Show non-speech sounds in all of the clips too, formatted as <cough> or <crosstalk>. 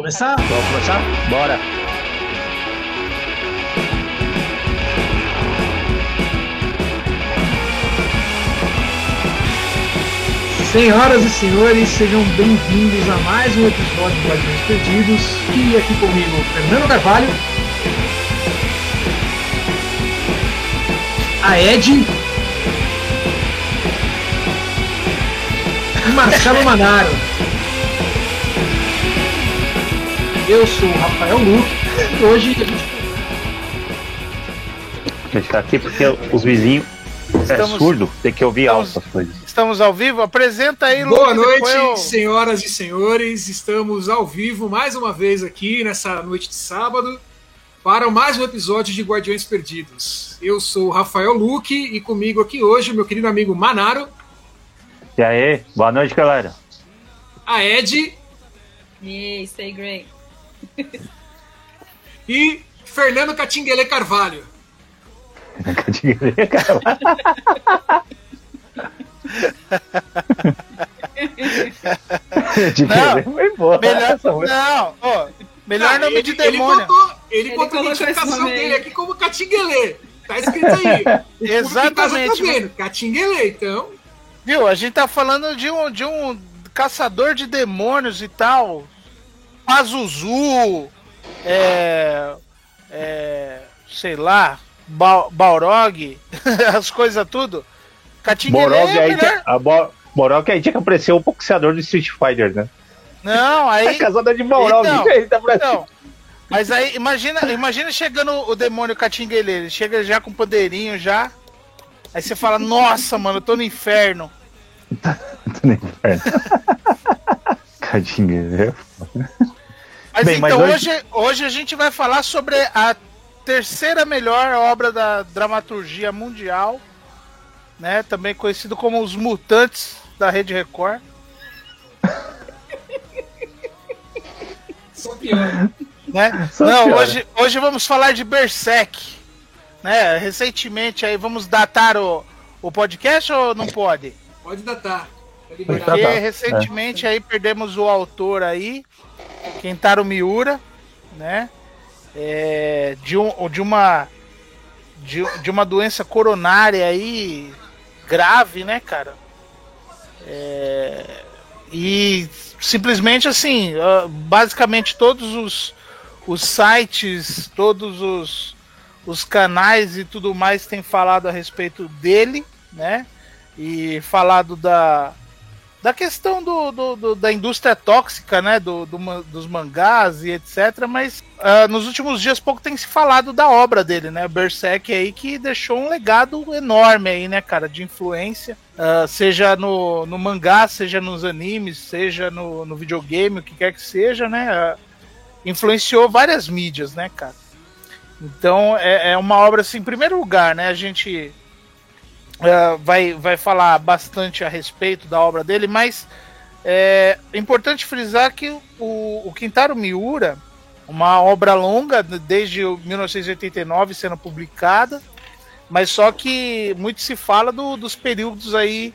Começar? Vamos começar? Bora! Senhoras e senhores, sejam bem-vindos a mais um episódio do Guardiões Perdidos. E aqui comigo, Fernando Carvalho. A Ed. E Marcelo <laughs> Manaro. Eu sou o Rafael Luque e hoje a gente A gente tá aqui porque os vizinhos é Estamos- surdo, tem que ouvir estamos- altas coisas. Estamos ao vivo? Apresenta aí, Boa Luke, depois eu- noite, senhoras e senhores. Estamos ao vivo mais uma vez aqui nessa noite de sábado para mais um episódio de Guardiões Perdidos. Eu sou o Rafael Luque e comigo aqui hoje o meu querido amigo Manaro, E aí, boa noite, galera. a Ed Yay, stay great. E Fernando Catinguele Carvalho. <laughs> Não, querer, foi boa. Melhor, não, ó, melhor nome ele, de ele demônio. botou, ele Ele botou a identificação aí. dele aqui como Catinguele. Tá escrito aí. <laughs> Casa Exatamente. Tá vendo, Catinguele, então. Viu? A gente tá falando de um, de um caçador de demônios e tal. Pazuzu, é, é, sei lá, ba Balrog, <laughs> as coisas tudo. Catinguele Borog é aí, melhor. a Bo- Borog aí tinha que aparecer o boxeador do Street Fighter, né? Não, <laughs> A aí... casada de Borog. Então, <laughs> tá pra- Não. Mas aí, imagina, imagina chegando o demônio Catinguele, ele chega já com poderinho já. Aí você fala, nossa, mano, eu tô no inferno. Tô no inferno. Cadinho, Mas Bem, mas então hoje- hoje... Hoje, a gente vai falar sobre a terceira melhor obra da dramaturgia mundial, né? Também conhecido como Os Mutantes da Rede Record. Só pior. Né? Só Não, piora. hoje, hoje vamos falar de Berserk. Né? Recentemente aí vamos datar o, o podcast ou não pode? Pode datar. Tá. Porque recentemente aí perdemos o autor aí, Kentaro Miura, né? É, de, um, de uma de, de uma doença coronária aí grave, né, cara? É, e simplesmente assim, basicamente todos os, os sites, todos os, os canais e tudo mais têm falado a respeito dele, né? E falado da, da questão do, do- do- da indústria tóxica, né, do, dos mangás e etc. Mas ah, nos últimos dias pouco tem se falado da obra dele, né, Berserk aí que deixou um legado enorme aí, né, cara, de influência, ah, seja no, no mangá, seja nos animes, seja no, no videogame, o que quer que seja, né, ah, influenciou várias mídias, né, cara. Então é, é uma obra assim, em primeiro lugar, né, a gente é, vai, vai falar bastante a respeito da obra dele, mas é importante frisar que o, o Quintaro Miura, uma obra longa, desde o 1989 sendo publicada, mas só que muito se fala do- dos períodos aí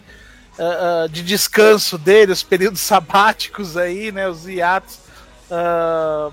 ah, de descanso dele, os períodos <laughs> sabáticos aí, né, os hiatos. ah,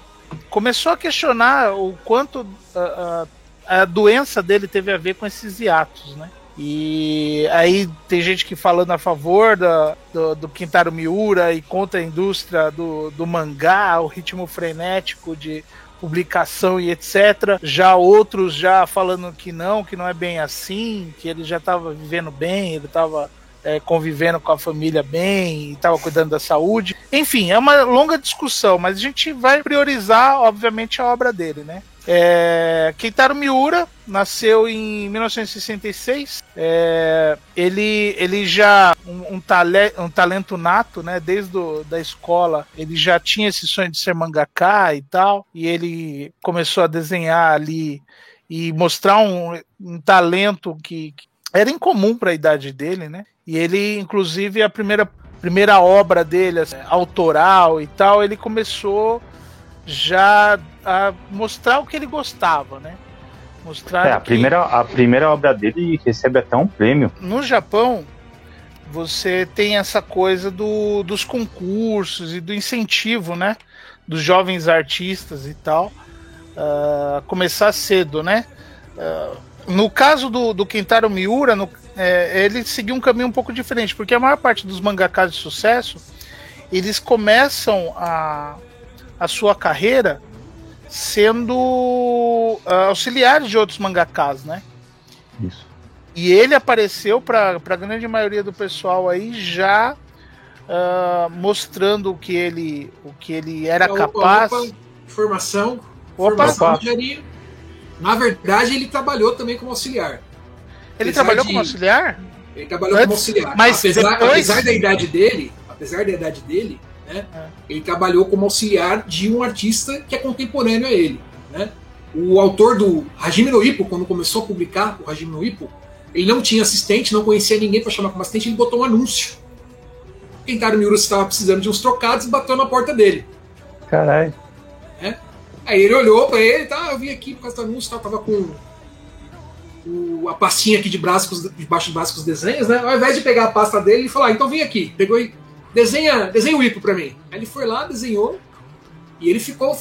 começou a questionar o quanto ah, a doença dele teve a ver com esses hiatos, né? E aí tem gente que falando a favor da, do, do Quintaro Miura e contra a indústria do, do mangá, o ritmo frenético de publicação e etc. Já outros já falando que não, que não é bem assim, que ele já estava vivendo bem, ele estava é, convivendo com a família bem estava cuidando da saúde. Enfim, é uma longa discussão, mas a gente vai priorizar, obviamente, a obra dele, né? É, Keitaro Miura nasceu em 1966. É, ele, ele já um, um, tale, um talento nato, né? Desde do, da escola, ele já tinha esse sonho de ser mangaka e tal. E ele começou a desenhar ali e mostrar um, um talento que, que era incomum para a idade dele, né? E ele, inclusive, a primeira primeira obra dele, assim, autoral e tal, ele começou já a mostrar o que ele gostava, né? Mostrar É, a que primeira, a primeira obra dele recebe até um prêmio. no Japão você tem essa coisa do, dos concursos e do incentivo, né? dos jovens artistas e tal, uh, começar cedo, né? Uh, no caso do, do Kentaro Miura, no, é, ele seguiu um caminho um pouco diferente, porque a maior parte dos mangakas de sucesso, eles começam a, a sua carreira sendo uh, auxiliares de outros mangakas, né? Isso. E ele apareceu para a grande maioria do pessoal aí já uh, mostrando o que ele, o que ele era opa, capaz. Opa, formação. Opa. Formação de Na verdade, ele trabalhou também como auxiliar. Ele apesar trabalhou de... como auxiliar? Ele trabalhou Antes, como auxiliar. Mas apesar, depois... apesar da idade dele, apesar da idade dele, né, é. ele trabalhou como auxiliar de um artista que é contemporâneo a ele. Né? O autor do Hajime no Ippo, quando começou a publicar o Hajime no Ippo, ele não tinha assistente, não conhecia ninguém para chamar como assistente, ele botou um anúncio. Kentaro Miura estava precisando de uns trocados e bateu na porta dele. Caralho. É? Aí ele olhou para ele, tá, eu vim aqui por causa do anúncio, tá, tava com o, a pastinha aqui de braços, debaixo de braços com os desenhos, né? Ao invés de pegar a pasta dele, ele falou, ah, então vem aqui, pegou e desenha, desenha o Ipo para mim. Aí ele foi lá, desenhou, e ele ficou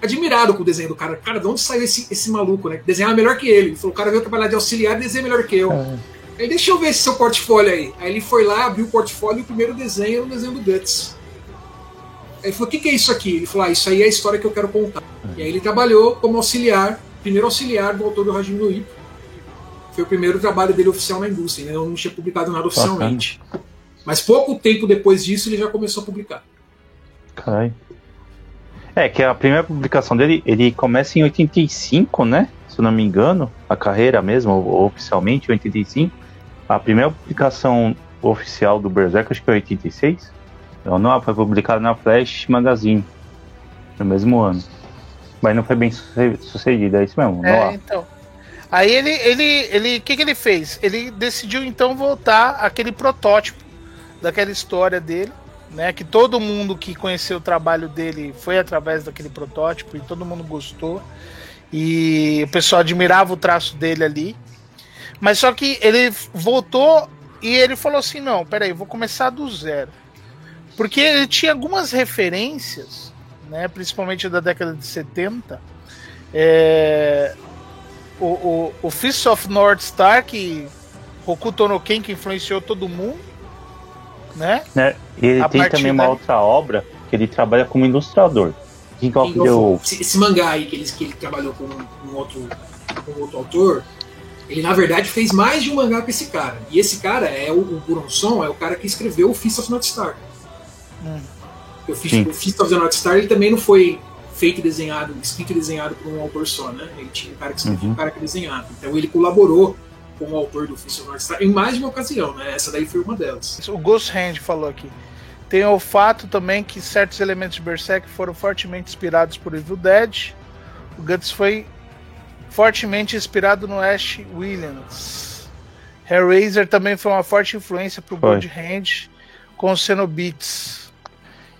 admirado com o desenho do cara. Cara, de onde saiu esse, esse maluco, né? Desenhar melhor que ele. Ele falou, o cara veio trabalhar de auxiliar e desenha melhor que eu. É. Aí deixa eu ver esse seu portfólio aí. Aí ele foi lá, abriu o portfólio e o primeiro desenho era o desenho do Guts. Aí ele falou, o que, que é isso aqui? Ele falou, ah, isso aí é a história que eu quero contar. E aí ele trabalhou como auxiliar, primeiro auxiliar do autor do Hajime no Ippo. Foi o primeiro trabalho dele oficial na indústria, né? não tinha publicado nada oficialmente. Mas pouco tempo depois disso ele já começou a publicar. Caralho. É, que a primeira publicação dele, ele começa em 85, né? Se eu não me engano, a carreira mesmo, oficialmente, em 85. A primeira publicação oficial do Berserk, acho que é 86. Então, não, foi publicada na Flash Magazine, no mesmo ano. Mas não foi bem sucedida, é isso mesmo. É, então. Aí ele, ele, ele, o que, que ele fez? Ele decidiu então voltar aquele protótipo daquela história dele né? Que todo mundo que conheceu o trabalho dele foi através daquele protótipo e todo mundo gostou. E o pessoal admirava o traço dele ali. Mas só que ele voltou e ele falou assim: não, peraí, vou começar do zero. Porque ele tinha algumas referências, né, principalmente da década de 70. É, o, o, o Fist of North Star, que Hokuto no Ken, que influenciou todo mundo né? né? E ele tem também uma outra obra que ele trabalha como ilustrador. King of King the Esse, esse mangá aí que ele, que ele trabalhou com um, outro, com outro autor, ele na verdade fez mais de um mangá com esse cara. E esse cara é o, o Buronson, é o cara que escreveu o Fist of North Star. Hum. O, Fist, o Fist of the North Star ele também não foi feito e desenhado, escrito e desenhado por um autor só, né? Ele tinha um cara que escrevia uhum. um cara que desenhava. Então ele colaborou como autor do Funcionário Star em mais de uma ocasião, né? Essa daí foi uma delas. O Ghost Hand falou aqui. Tem o fato também que certos elementos de Berserk foram fortemente inspirados por Evil Dead. O Guts foi fortemente inspirado no Ash Williams. Hellraiser também foi uma forte influência para o Blood Hand com os Cenobites.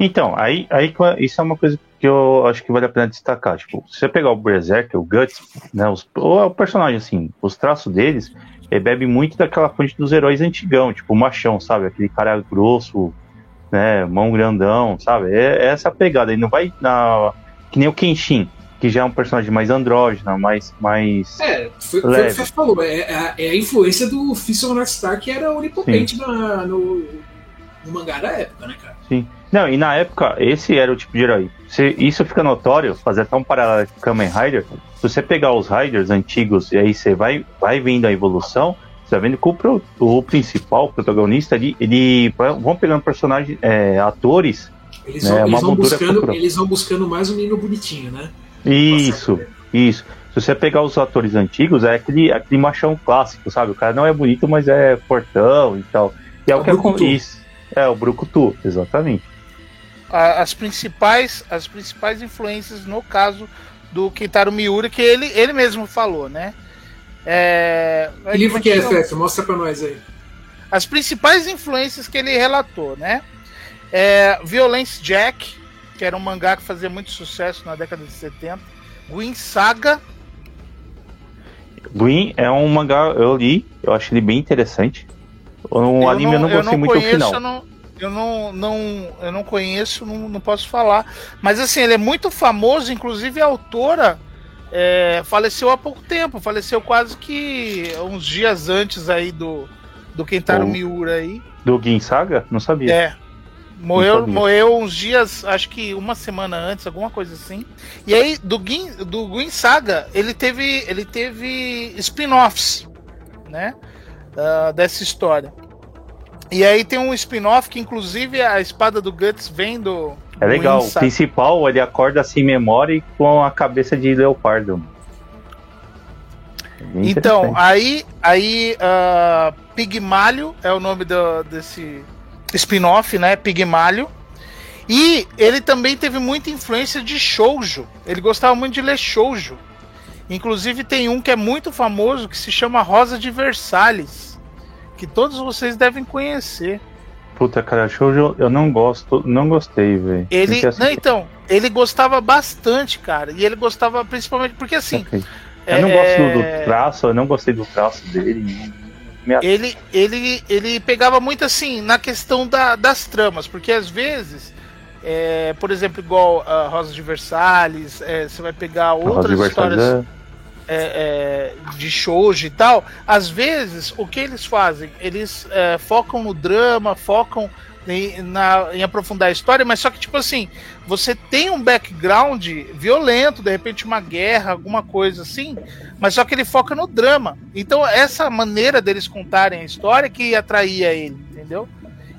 Então, aí, aí isso é uma coisa que eu acho que vale a pena destacar. Tipo, se você pegar o Berserk, o Guts, né, os, o personagem, assim, os traços deles, ele bebe muito daquela fonte dos heróis antigão, tipo o machão, sabe? Aquele cara grosso, né, mão grandão, sabe? É, é essa pegada. Ele não vai na. Que nem o Kenshin, que já é um personagem mais andrógeno, mais. mais é, foi, foi o que você falou. É, é, é, a influência do Fist of North Star que era onipotente na, no, no mangá da época, né, cara? Sim. Não, e na época, esse era o tipo de herói. Se, isso fica notório, fazer até um paralelo com o Kamen Rider. Se você pegar os Riders antigos e aí você vai, vai vendo a evolução, você vai vendo que o, o principal, o protagonista, ele, ele vão pegando personagens, é, atores. Eles, né, vão, eles, vão buscando, eles vão buscando mais um menino bonitinho, né? Isso, isso. Se você pegar os atores antigos, é aquele, aquele machão clássico, sabe? O cara não é bonito, mas é fortão e tal. E é, é o que acontece. É, o Brucutu, exatamente as principais as principais influências no caso do Kentaro Miura que ele ele mesmo falou, né? É, que livro que é, Fefe? Mostra pra nós aí. As principais influências que ele relatou, né? É, Violence Jack, que era um mangá que fazia muito sucesso na década de 70. Gwyn Saga. Gwyn é um mangá, eu li, eu acho ele bem interessante. O anime eu não, eu não gostei eu não muito conheço, do final. Eu não, eu não, não, eu não conheço, não, não posso falar. Mas assim, ele é muito famoso, inclusive a autora é, faleceu há pouco tempo, faleceu quase que uns dias antes aí do, do Kentaro Oh. Miura aí. Do Gin Saga? Não sabia. É. Morreu, morreu uns dias, acho que uma semana antes, alguma coisa assim. E aí, do Gin, do Gin Saga, ele teve, ele teve spin-offs, né? da- dessa história. E aí tem um spin-off que, inclusive, a espada do Guts vem do. É legal. O principal, ele acorda sem memória e com a cabeça de leopardo. É Então, aí, aí ah, Pigmalho é o nome do- desse spin-off, né? Pigmalho. E ele também teve muita influência de shoujo. Ele gostava muito de ler shoujo. Inclusive tem um que é muito famoso que se chama Rosa de Versalhes, que todos vocês devem conhecer. Puta, cara, shoujo eu não gosto, não gostei, velho. Ele, assim, não, então, ele gostava bastante, cara. E ele gostava principalmente porque assim, ok. Eu não gosto do, é- traço, eu não gostei do traço dele. at- ele, ele, ele pegava muito assim na questão da- das tramas, porque às vezes, é, por exemplo, igual a Rosa de Versalhes, é, você vai pegar outras histórias é- é, é, de shoujo e tal, às vezes o que eles fazem? Eles é, focam no drama, focam em, na- em aprofundar a história, mas só que, tipo assim, você tem um background violento, de repente uma guerra, alguma coisa assim, mas só que ele foca no drama. Então, essa maneira deles contarem a história que atraía ele, entendeu?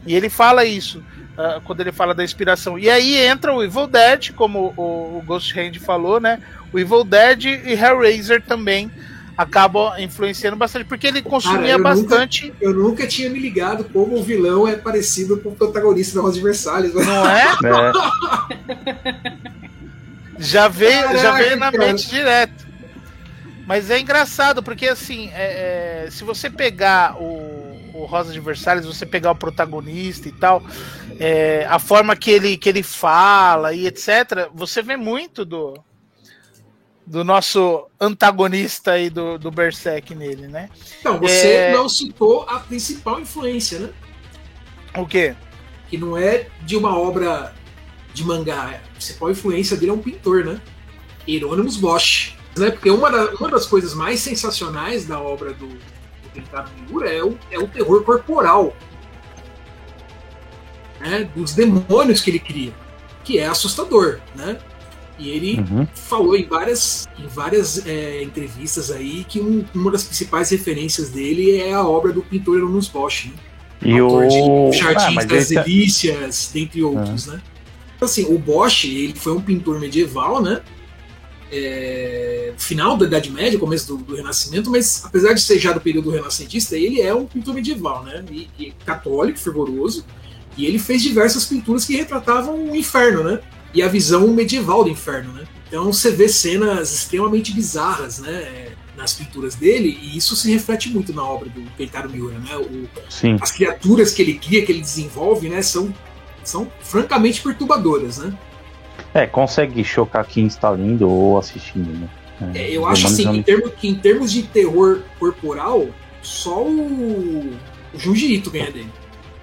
E ele fala isso ah, quando ele fala da inspiração. E aí entra o Evil Dead, como o, o Ghost Hand falou, né? O Evil Dead e Hellraiser também acabam influenciando bastante, porque ele consumia eu nunca- bastante, Eu nunca tinha me ligado como o vilão é parecido com o protagonista da Rosa Versalhes. não é? é, <laughs> Já veio, já Caraca, veio na cara. mente direto. Mas é engraçado, porque assim, é- é, se você pegar o, o Rosa de Versalhes, você pegar o protagonista e tal, é, a forma que ele, que ele fala e etc., você vê muito do, do nosso antagonista aí do, do Berserk nele, né? Então, você É. não citou a principal influência, né? O quê? Que não é de uma obra de mangá. A principal influência dele é um pintor, né? Hieronymus Bosch. Né? Porque uma, da- uma das coisas mais sensacionais da obra do, do Kentaro Miura é o, é o terror corporal. Né? Dos demônios que ele cria. Que é assustador, né? E ele uhum. falou em várias, em várias é, entrevistas aí que um- uma das principais referências dele é a obra do pintor Hieronymus Bosch, né? E autor o. de Ah, das é- Delícias, dentre outros, né? Então, Assim, o Bosch, ele foi um pintor medieval, né? É, final da Idade Média, começo do, do Renascimento, mas apesar de ser já do período renascentista, ele é um pintor medieval, né? E, e católico, fervoroso, e ele fez diversas pinturas que retratavam o inferno, né? E a visão medieval do inferno, né? Então você vê cenas extremamente bizarras, né? é, Nas pinturas dele, e isso se reflete muito na obra do Keitaro Miura, né? O, as criaturas que ele cria, que ele desenvolve, né, são, são francamente perturbadoras, né? É, consegue chocar quem está lendo ou assistindo, né? É, eu Os acho assim, em termos, que em termos de terror corporal, só o, o ganha dele.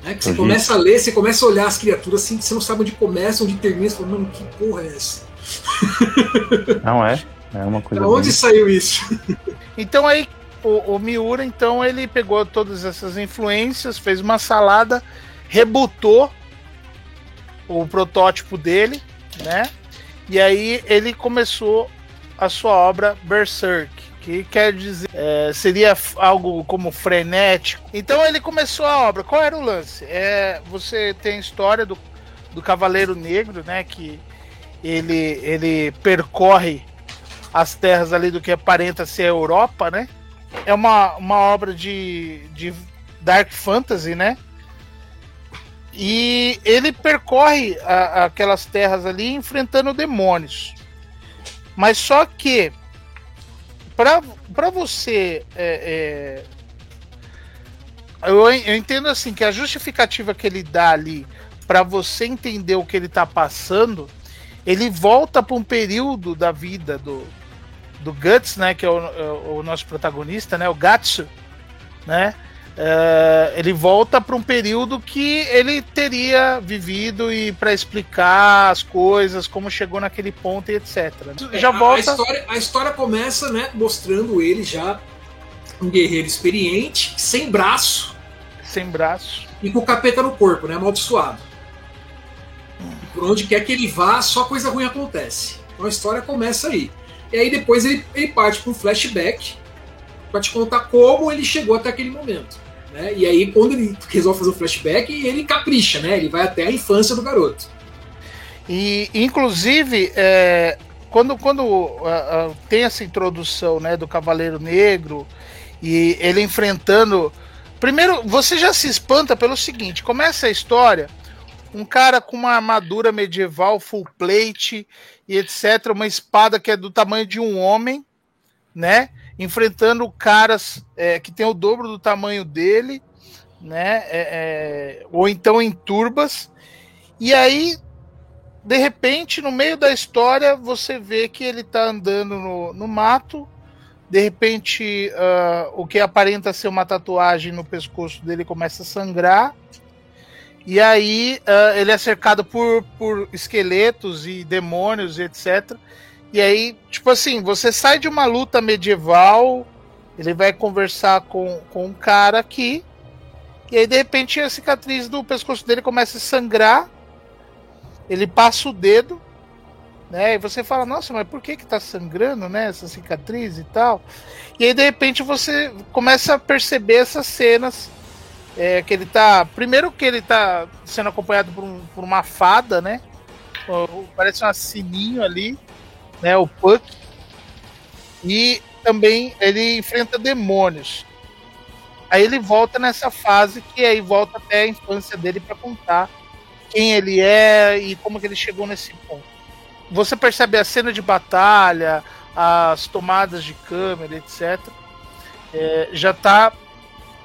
Né? Que você começa a ler, você começa a olhar as criaturas assim, que você não sabe onde começa, onde termina, você fala, mano, que porra é essa? <laughs> Não é? É uma coisa. Da onde bem- saiu isso? <laughs> Então aí o, o Miura, então, ele pegou todas essas influências, fez uma salada, rebutou o protótipo dele, né? E aí ele começou a sua obra Berserk, que quer dizer é, seria algo como frenético. Então ele começou a obra. Qual era o lance? É, você tem a história do, do Cavaleiro Negro, né? Que ele, ele percorre as terras ali do que aparenta ser a Europa, né? É uma, uma obra de, de Dark Fantasy, né? E ele percorre a- aquelas terras ali enfrentando demônios. Mas só que para você é, é, eu, eu entendo assim que a justificativa que ele dá ali para você entender o que ele tá passando, ele volta para um período da vida do, do Guts, né, que é o, é o nosso protagonista, né, o Gatsu, né, é, ele volta para um período que ele teria vivido e para explicar as coisas, como chegou naquele ponto e etc. É, já volta. A história, a história começa, né, mostrando ele já um guerreiro experiente, sem braço. Sem braço. E com o capeta no corpo, né? Amaldiçoado. E por onde quer que ele vá, só coisa ruim acontece. Então a história começa aí. E aí depois ele, ele parte para um flashback para te contar como ele chegou até aquele momento. Né? E aí, quando ele resolve fazer o flashback, ele capricha, né? Ele vai até a infância do garoto. E, inclusive, é, quando, quando uh, uh, tem essa introdução né, do Cavaleiro Negro e ele enfrentando. Primeiro, você já se espanta pelo seguinte: começa a história, um cara com uma armadura medieval, full plate e etc., uma espada que é do tamanho de um homem, né? Enfrentando caras é, que tem o dobro do tamanho dele, né? É, é, ou então em turbas. E aí, de repente, no meio da história, você vê que ele está andando no, no mato. De repente, uh, o que aparenta ser uma tatuagem no pescoço dele começa a sangrar. E aí uh, ele é cercado por, por esqueletos e demônios, etc. E aí, tipo assim, você sai de uma luta medieval, ele vai conversar com, com um cara aqui, e aí de repente a cicatriz do pescoço dele começa a sangrar, ele passa o dedo, né? E você fala, nossa, mas por que que tá sangrando, né? Essa cicatriz e tal. E aí de repente você começa a perceber essas cenas. É, que ele tá. Primeiro que ele tá sendo acompanhado por, um, por uma fada, né? Parece um sininho ali né, o Puck. E também ele enfrenta demônios. Aí ele volta nessa fase que aí volta até a infância dele para contar quem ele é e como que ele chegou nesse ponto. Você percebe a cena de batalha, as tomadas de câmera, etc. É, já tá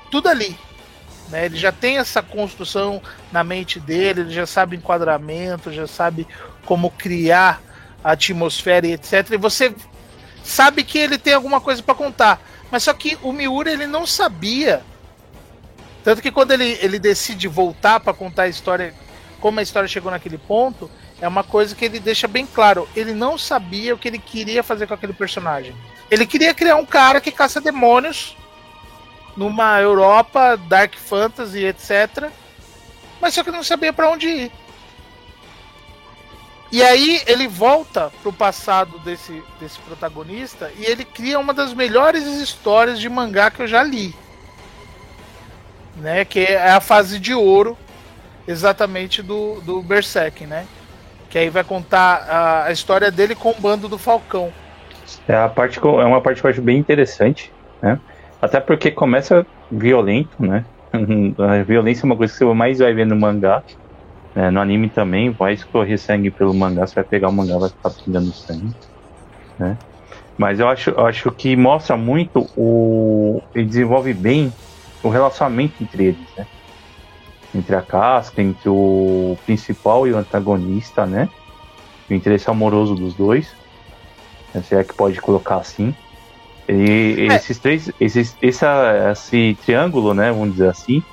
tudo ali. Né? Ele já tem essa construção na mente dele, ele já sabe enquadramento, já sabe como criar a atmosfera e etc. E você sabe que ele tem alguma coisa para contar. Mas só que o Miura ele não sabia. Tanto que quando ele, ele decide voltar para contar a história, como a história chegou naquele ponto, é uma coisa que ele deixa bem claro. Ele não sabia o que ele queria fazer com aquele personagem. Ele queria criar um cara que caça demônios numa Europa, Dark Fantasy, etc. Mas só que não sabia para onde ir. E aí ele volta pro passado desse, desse protagonista e ele cria uma das melhores histórias de mangá que eu já li. Né, que é a fase de ouro exatamente do, do Berserk, né? Que aí vai contar a, a história dele com o bando do Falcão. É, a parte, é uma parte que eu acho bem interessante, né? Até porque começa violento, né? <laughs> A violência é uma coisa que você mais vai ver no mangá. É, no anime também, vai escorrer sangue pelo mangá, você vai pegar o mangá vai ficar pingando sangue. Né? Mas eu acho, eu acho que mostra muito o. Ele desenvolve bem o relacionamento entre eles, né? Entre a casca, entre o principal e o antagonista, né? O interesse amoroso dos dois. Né? Se é que pode colocar assim. E é. esses três. Esses, essa, esse triângulo, né? Vamos dizer assim.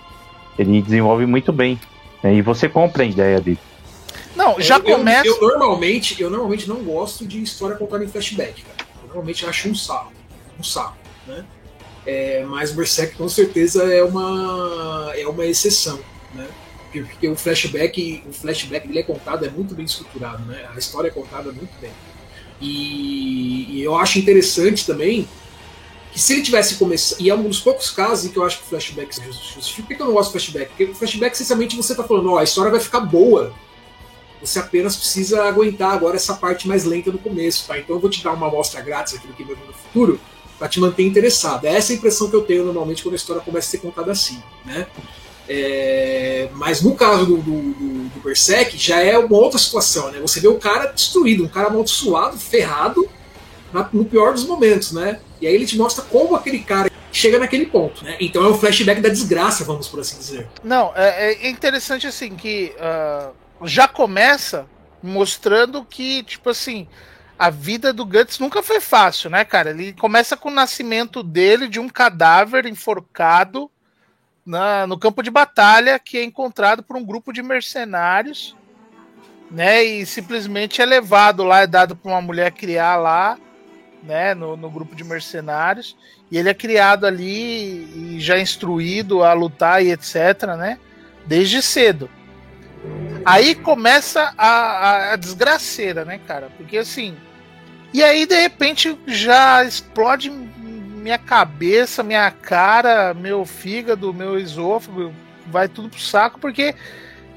Ele desenvolve muito bem e você compra a ideia dele. Não, já eu, começa. Eu, eu, normalmente, eu normalmente não gosto de história contada em flashback, cara. Eu normalmente acho um saco. Um saco, né? É, mas Berserk com certeza é uma, é uma exceção, né? Porque o flashback, o flashback dele é contado, é muito bem estruturado, né? A história é contada muito bem. E, e eu acho interessante também que se ele tivesse começado. E é um dos poucos casos em que eu acho que o flashback se justifica. Por que eu não gosto do flashback? Porque o flashback, essencialmente, você tá falando, ó, oh, a história vai ficar boa. Você apenas precisa aguentar agora essa parte mais lenta no começo, tá? Então eu vou te dar uma amostra grátis aqui do que vai vir no futuro para te manter interessado. É essa a impressão que eu tenho normalmente quando a história começa a ser contada assim, né? É, mas no caso do, do, do, do Berserk já é uma outra situação, né? Você vê o cara destruído, um cara amaldiçoado, ferrado, na, no pior dos momentos, né? E aí ele te mostra como aquele cara chega naquele ponto, né? Então é um flashback da desgraça, vamos por assim dizer. Não, é, é interessante assim que uh, já começa mostrando que, tipo assim, a vida do Guts nunca foi fácil, né, cara? Ele começa com o nascimento dele de um cadáver enforcado na, no campo de batalha que é encontrado por um grupo de mercenários, né? E simplesmente é levado lá, é dado para uma mulher criar lá, né? No, no grupo de mercenários. E ele é criado ali e já instruído a lutar e etc, né? Desde cedo. Aí começa a, a, a desgraceira, né, cara? Porque assim. E aí, de repente, já explode minha cabeça, minha cara, meu fígado, meu esôfago, vai tudo pro saco, porque,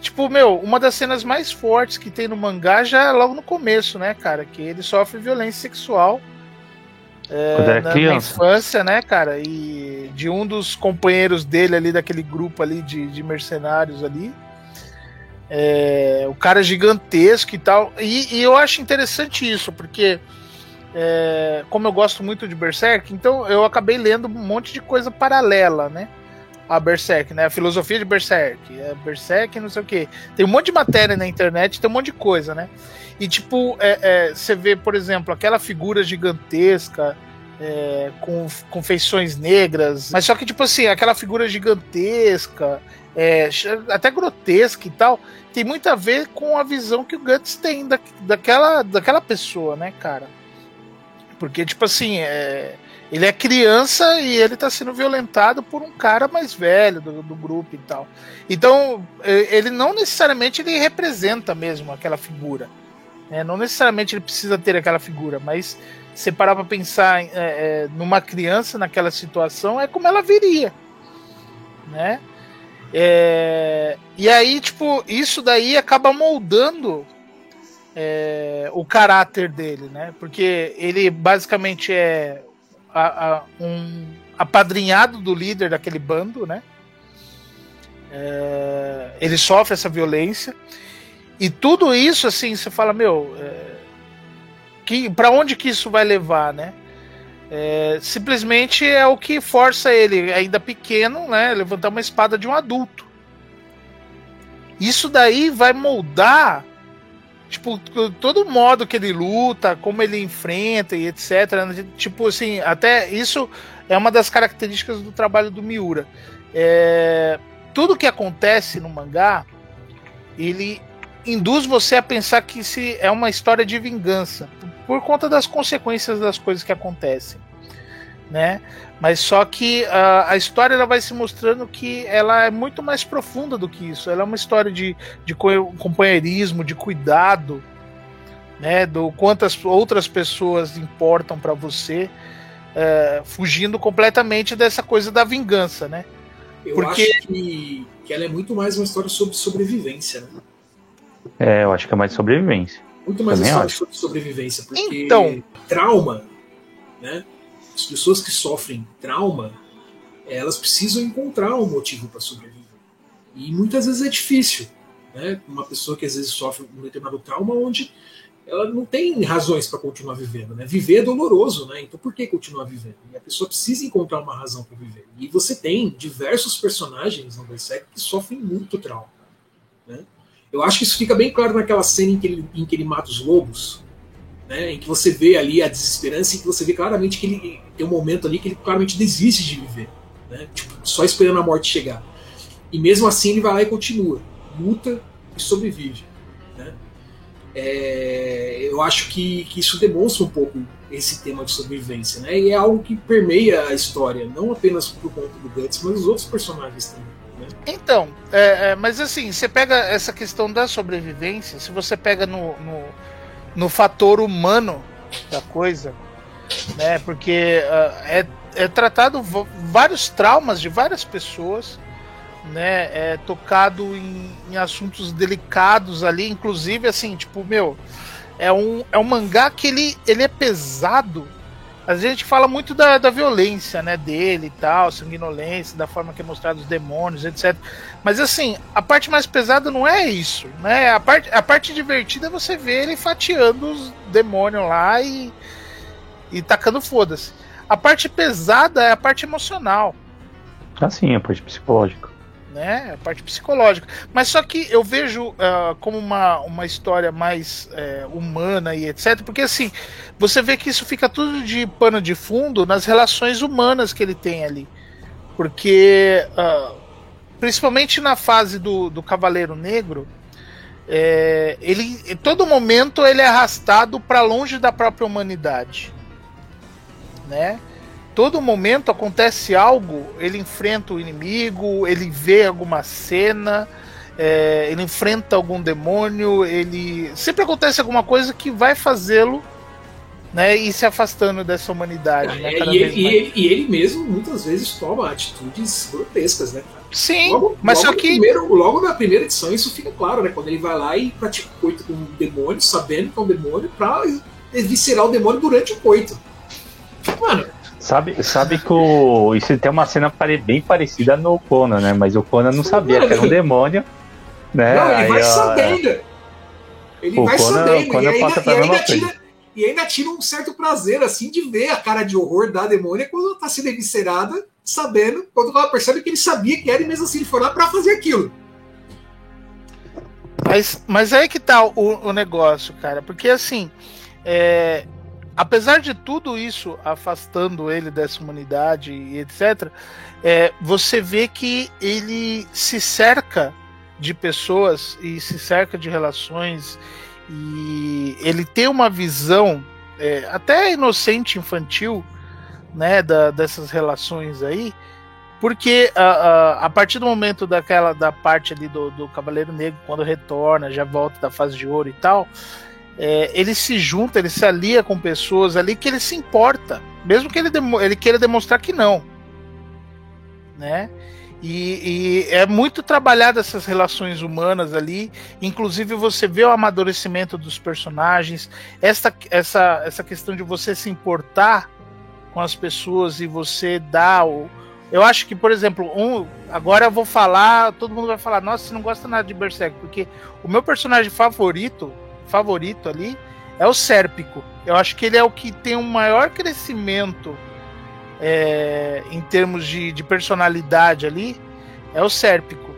tipo, meu, uma das cenas mais fortes que tem no mangá já é logo no começo, né, cara? Que ele sofre violência sexual. É, na, infância, né, cara? E de um dos companheiros dele ali, daquele grupo ali de, de mercenários ali. É, o cara é gigantesco e tal. E, e eu acho interessante isso, porque é, como eu gosto muito de Berserk, então eu acabei lendo um monte de coisa paralela, né? A Berserk, né? A filosofia de Berserk, é Berserk, não sei o que. Tem um monte de matéria na internet, tem um monte de coisa, né? E tipo, é, é, você vê, por exemplo, aquela figura gigantesca. É, com, com feições negras, mas só que, tipo assim, aquela figura gigantesca, é, até grotesca e tal, tem muito a ver com a visão que o Guts tem da, daquela, daquela pessoa, né, cara? Porque, tipo assim, é, ele é criança e ele tá sendo violentado por um cara mais velho do, do grupo e tal. Então, ele não necessariamente ele representa mesmo aquela figura. Né? Não necessariamente ele precisa ter aquela figura, mas se parar pra pensar é, é, numa criança naquela situação, é como ela viria. Né? É, e aí, tipo, isso daí acaba moldando é, o caráter dele, né? Porque ele basicamente é a, a, um apadrinhado do líder daquele bando, né? É, ele sofre essa violência e tudo isso, assim, você fala, meu, é, que para onde que isso vai levar, né? É, simplesmente é o que força ele, ainda pequeno, né, levantar uma espada de um adulto. Isso daí vai moldar tipo, todo modo que ele luta, como ele enfrenta e etc. Né? Tipo assim, até isso é uma das características do trabalho do Miura. É, tudo que acontece no mangá, ele induz você a pensar que se é uma história de vingança, por conta das consequências das coisas que acontecem, né? Mas só que a, a história ela vai se mostrando que ela é muito mais profunda do que isso. Ela é uma história de, de companheirismo, de cuidado, né? Do quantas outras pessoas importam para você, é, fugindo completamente dessa coisa da vingança, né? Eu Porque... acho que, que ela é muito mais uma história sobre sobrevivência, né? É, eu acho que é mais sobrevivência. Muito mais uma história sobre sobrevivência, porque então... trauma, né? as pessoas que sofrem trauma, elas precisam encontrar um motivo para sobreviver. E muitas vezes é difícil. Né? Uma pessoa que às vezes sofre um determinado trauma onde ela não tem razões para continuar vivendo. Né? Viver é doloroso, né? então por que continuar vivendo? E a pessoa precisa encontrar uma razão para viver. E você tem diversos personagens no Berserk que sofrem muito trauma. Né? Eu acho que isso fica bem claro naquela cena em que ele, em que ele mata os lobos, né, em que você vê ali a desesperança, em que você vê claramente que ele tem um momento ali que ele claramente desiste de viver, né, tipo, só esperando a morte chegar. E mesmo assim ele vai lá e continua, luta e sobrevive. Né. É, eu acho que, que isso demonstra um pouco esse tema de sobrevivência, né, e é algo que permeia a história, não apenas por conta do Guts, mas os outros personagens também. Então, é, é, mas assim, você pega essa questão da sobrevivência, se você pega no, no no fator humano da coisa, né? Porque uh, é, é tratado vários traumas de várias pessoas, né? É tocado em, em, assuntos delicados ali, inclusive assim, tipo, meu, é um, é um mangá que ele, ele é pesado a gente fala muito da, da violência, né, dele e tal, sanguinolência, da forma que é mostrado os demônios, etc. Mas assim, a parte mais pesada não é isso, né? A parte, a parte divertida é você ver ele fatiando os demônios lá e, e tacando foda-se. A parte pesada é a parte emocional. Ah, sim, a parte psicológica né? A parte psicológica. Mas só que eu vejo uh, como uma, uma história mais uh, humana e etc. Porque assim, você vê que isso fica tudo de pano de fundo nas relações humanas que ele tem ali. Porque uh, principalmente na fase do, do Cavaleiro Negro, é, ele, em todo momento ele é arrastado para longe da própria humanidade, né? Todo momento acontece algo, ele enfrenta o inimigo, ele vê alguma cena, é, ele enfrenta algum demônio, ele sempre acontece alguma coisa que vai fazê-lo né, ir se afastando dessa humanidade. É, né, e, ele, e, ele, e, ele, mesmo muitas vezes toma atitudes grotescas, né? Sim, logo, mas logo só que. Primeiro, logo na primeira edição isso fica claro, né? Quando ele vai lá e pratica o coito com um demônio, sabendo que é um demônio, pra eviscerar o demônio durante o coito. Mano. Sabe, sabe que o, isso tem uma cena bem parecida no Conan, né? Mas o Conan não sabia que era um demônio. Né? Não, ele Aí, vai ó, sabendo. Ele o vai Conan, sabendo. Conan e passa ainda, e ainda tira, e ainda tira um certo prazer, assim, de ver a cara de horror da demônia quando ela tá sendo eviscerada, sabendo, quando ela percebe que ele sabia que era, e mesmo assim ele foi lá pra fazer aquilo. Mas, mas aí que tá o, o negócio, cara, porque assim, é, apesar de tudo isso afastando ele dessa humanidade e etc., é, você vê que ele se cerca de pessoas e se cerca de relações e ele tem uma visão é, até inocente, infantil, né, da, dessas relações aí, porque a, a, a, partir do momento daquela da parte ali do, do Cavaleiro Negro, quando retorna, já volta da fase de ouro e tal, é, ele se junta, ele se alia com pessoas ali que ele se importa, mesmo que ele, ele queira demonstrar que não, né? E, e, é muito trabalhado essas relações humanas ali. Inclusive, você vê o amadurecimento dos personagens, essa, essa, essa questão de você se importar com as pessoas e você dar o. Eu acho que, por exemplo, um. Agora eu vou falar, todo mundo vai falar, nossa, você não gosta nada de Berserk, porque o meu personagem favorito, favorito ali, é o Sérpico. Eu acho que ele é o que tem um maior crescimento é, em termos de, de, personalidade ali é o Sérpico.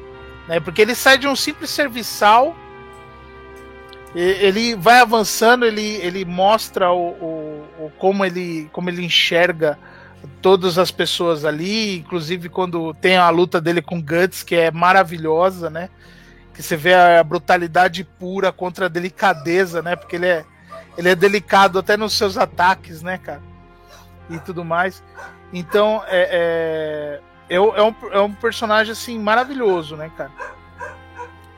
Né? Porque ele sai de um simples serviçal, ele vai avançando, ele, ele mostra o, o, o, como, ele, como ele enxerga todas as pessoas ali, inclusive quando tem a luta dele com Guts, que é maravilhosa, né? Que você vê a brutalidade pura contra a delicadeza, né? Porque ele é, ele é delicado até nos seus ataques, né, cara? E tudo mais. Então, é, é, é, é, um, é um personagem, assim, maravilhoso, né, cara?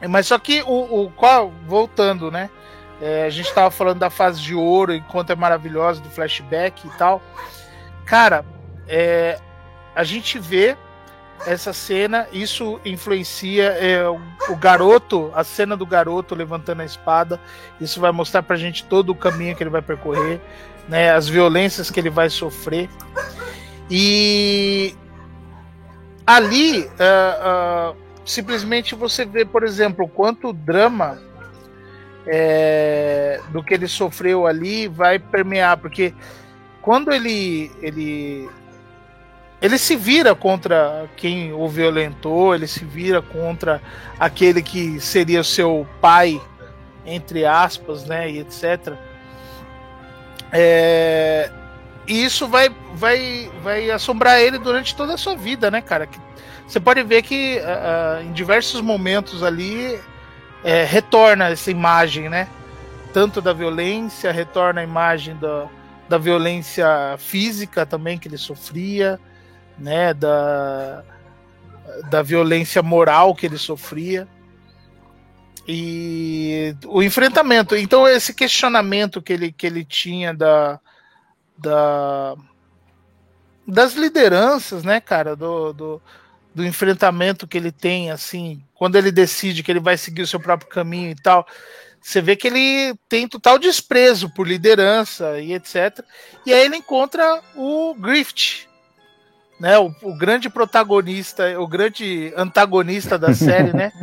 Mas só que o, o qual, voltando, né? É, a gente tava falando da fase de ouro, enquanto é maravilhosa, do flashback e tal. Cara, é, a gente vê essa cena, isso influencia é, o, o, garoto, a cena do garoto levantando a espada. Isso vai mostrar pra gente todo o caminho que ele vai percorrer, né, as violências que ele vai sofrer. E ali uh, uh, simplesmente você vê, por exemplo, quanto drama é, do que ele sofreu ali vai permear, porque quando ele ele ele se vira contra quem o violentou, ele se vira contra aquele que seria seu pai, entre aspas, né, e etc. É, e isso vai, vai, vai assombrar ele durante toda a sua vida, né, cara? Você pode ver que uh, em diversos momentos ali é, retorna essa imagem, né? Tanto da violência, retorna a imagem da, da violência física também que ele sofria, né? Da, da violência moral que ele sofria. E o enfrentamento. Então, esse questionamento que ele, que ele tinha da, da das lideranças, né, cara, do, do, do, enfrentamento que ele tem, assim, quando ele decide que ele vai seguir o seu próprio caminho e tal, você vê que ele tem total desprezo por liderança e etc. E aí ele encontra o Grift, né, o, o grande protagonista, o grande antagonista da série, né? <laughs>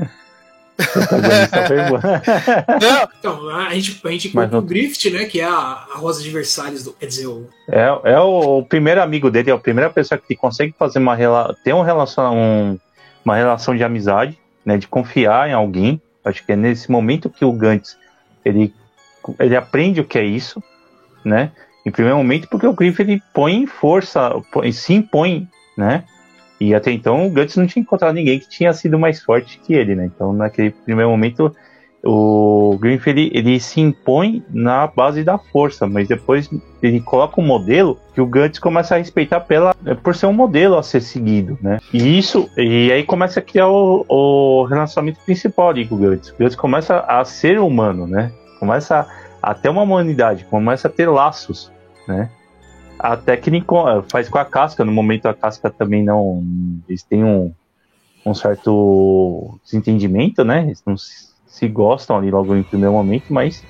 então, a gente, a gente conta o Grift, né? Que é a, a Rosa de Versalhes, do, quer dizer, o... É, é o, o, primeiro amigo dele, é a primeira pessoa que consegue fazer uma ter um relação, um, uma relação de amizade, né? De confiar em alguém. Acho que é nesse momento que o Gantz ele, ele aprende o que é isso, né? Em primeiro momento, porque o Griff ele põe força, põe, se impõe, né? E até então o Guts não tinha encontrado ninguém que tinha sido mais forte que ele, né? Então naquele primeiro momento o Griffith ele, ele, se impõe na base da força, mas depois ele coloca um modelo que o Guts começa a respeitar pela, por ser um modelo a ser seguido, né? E isso, e aí começa a criar o, o relacionamento principal ali com o Guts. O Guts começa a ser humano, né? Começa a, a ter uma humanidade, começa a ter laços, né? Até que ele faz com a casca, no momento a casca também não. Eles têm um, um certo desentendimento, né? Eles não se gostam ali logo em primeiro momento, mas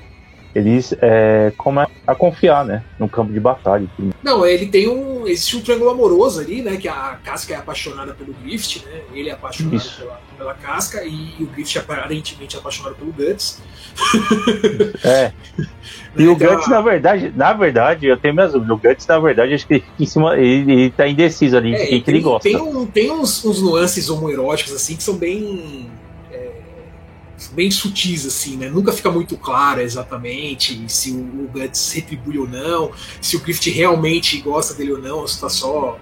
eles é, começam a confiar, né, no campo de batalha. Não, ele tem um. Existe um triângulo amoroso ali, né? Que a Casca é apaixonada pelo Grift, né? Ele é apaixonado pela, pela, Casca e o Grift é aparentemente apaixonado pelo Guts. <laughs> É. <laughs> e o então, Guts, na verdade, na verdade, eu tenho minhas dúvidas. O Guts, na verdade, acho que ele em cima. Ele, ele tá indeciso ali é, de quem que ele gosta. Tem, um, tem uns, uns nuances homoeróticos, assim, que são bem bem sutis, assim, né? Nunca fica muito claro exatamente se o, Guts retribui ou não, se o Griffith realmente gosta dele ou não, ou se tá só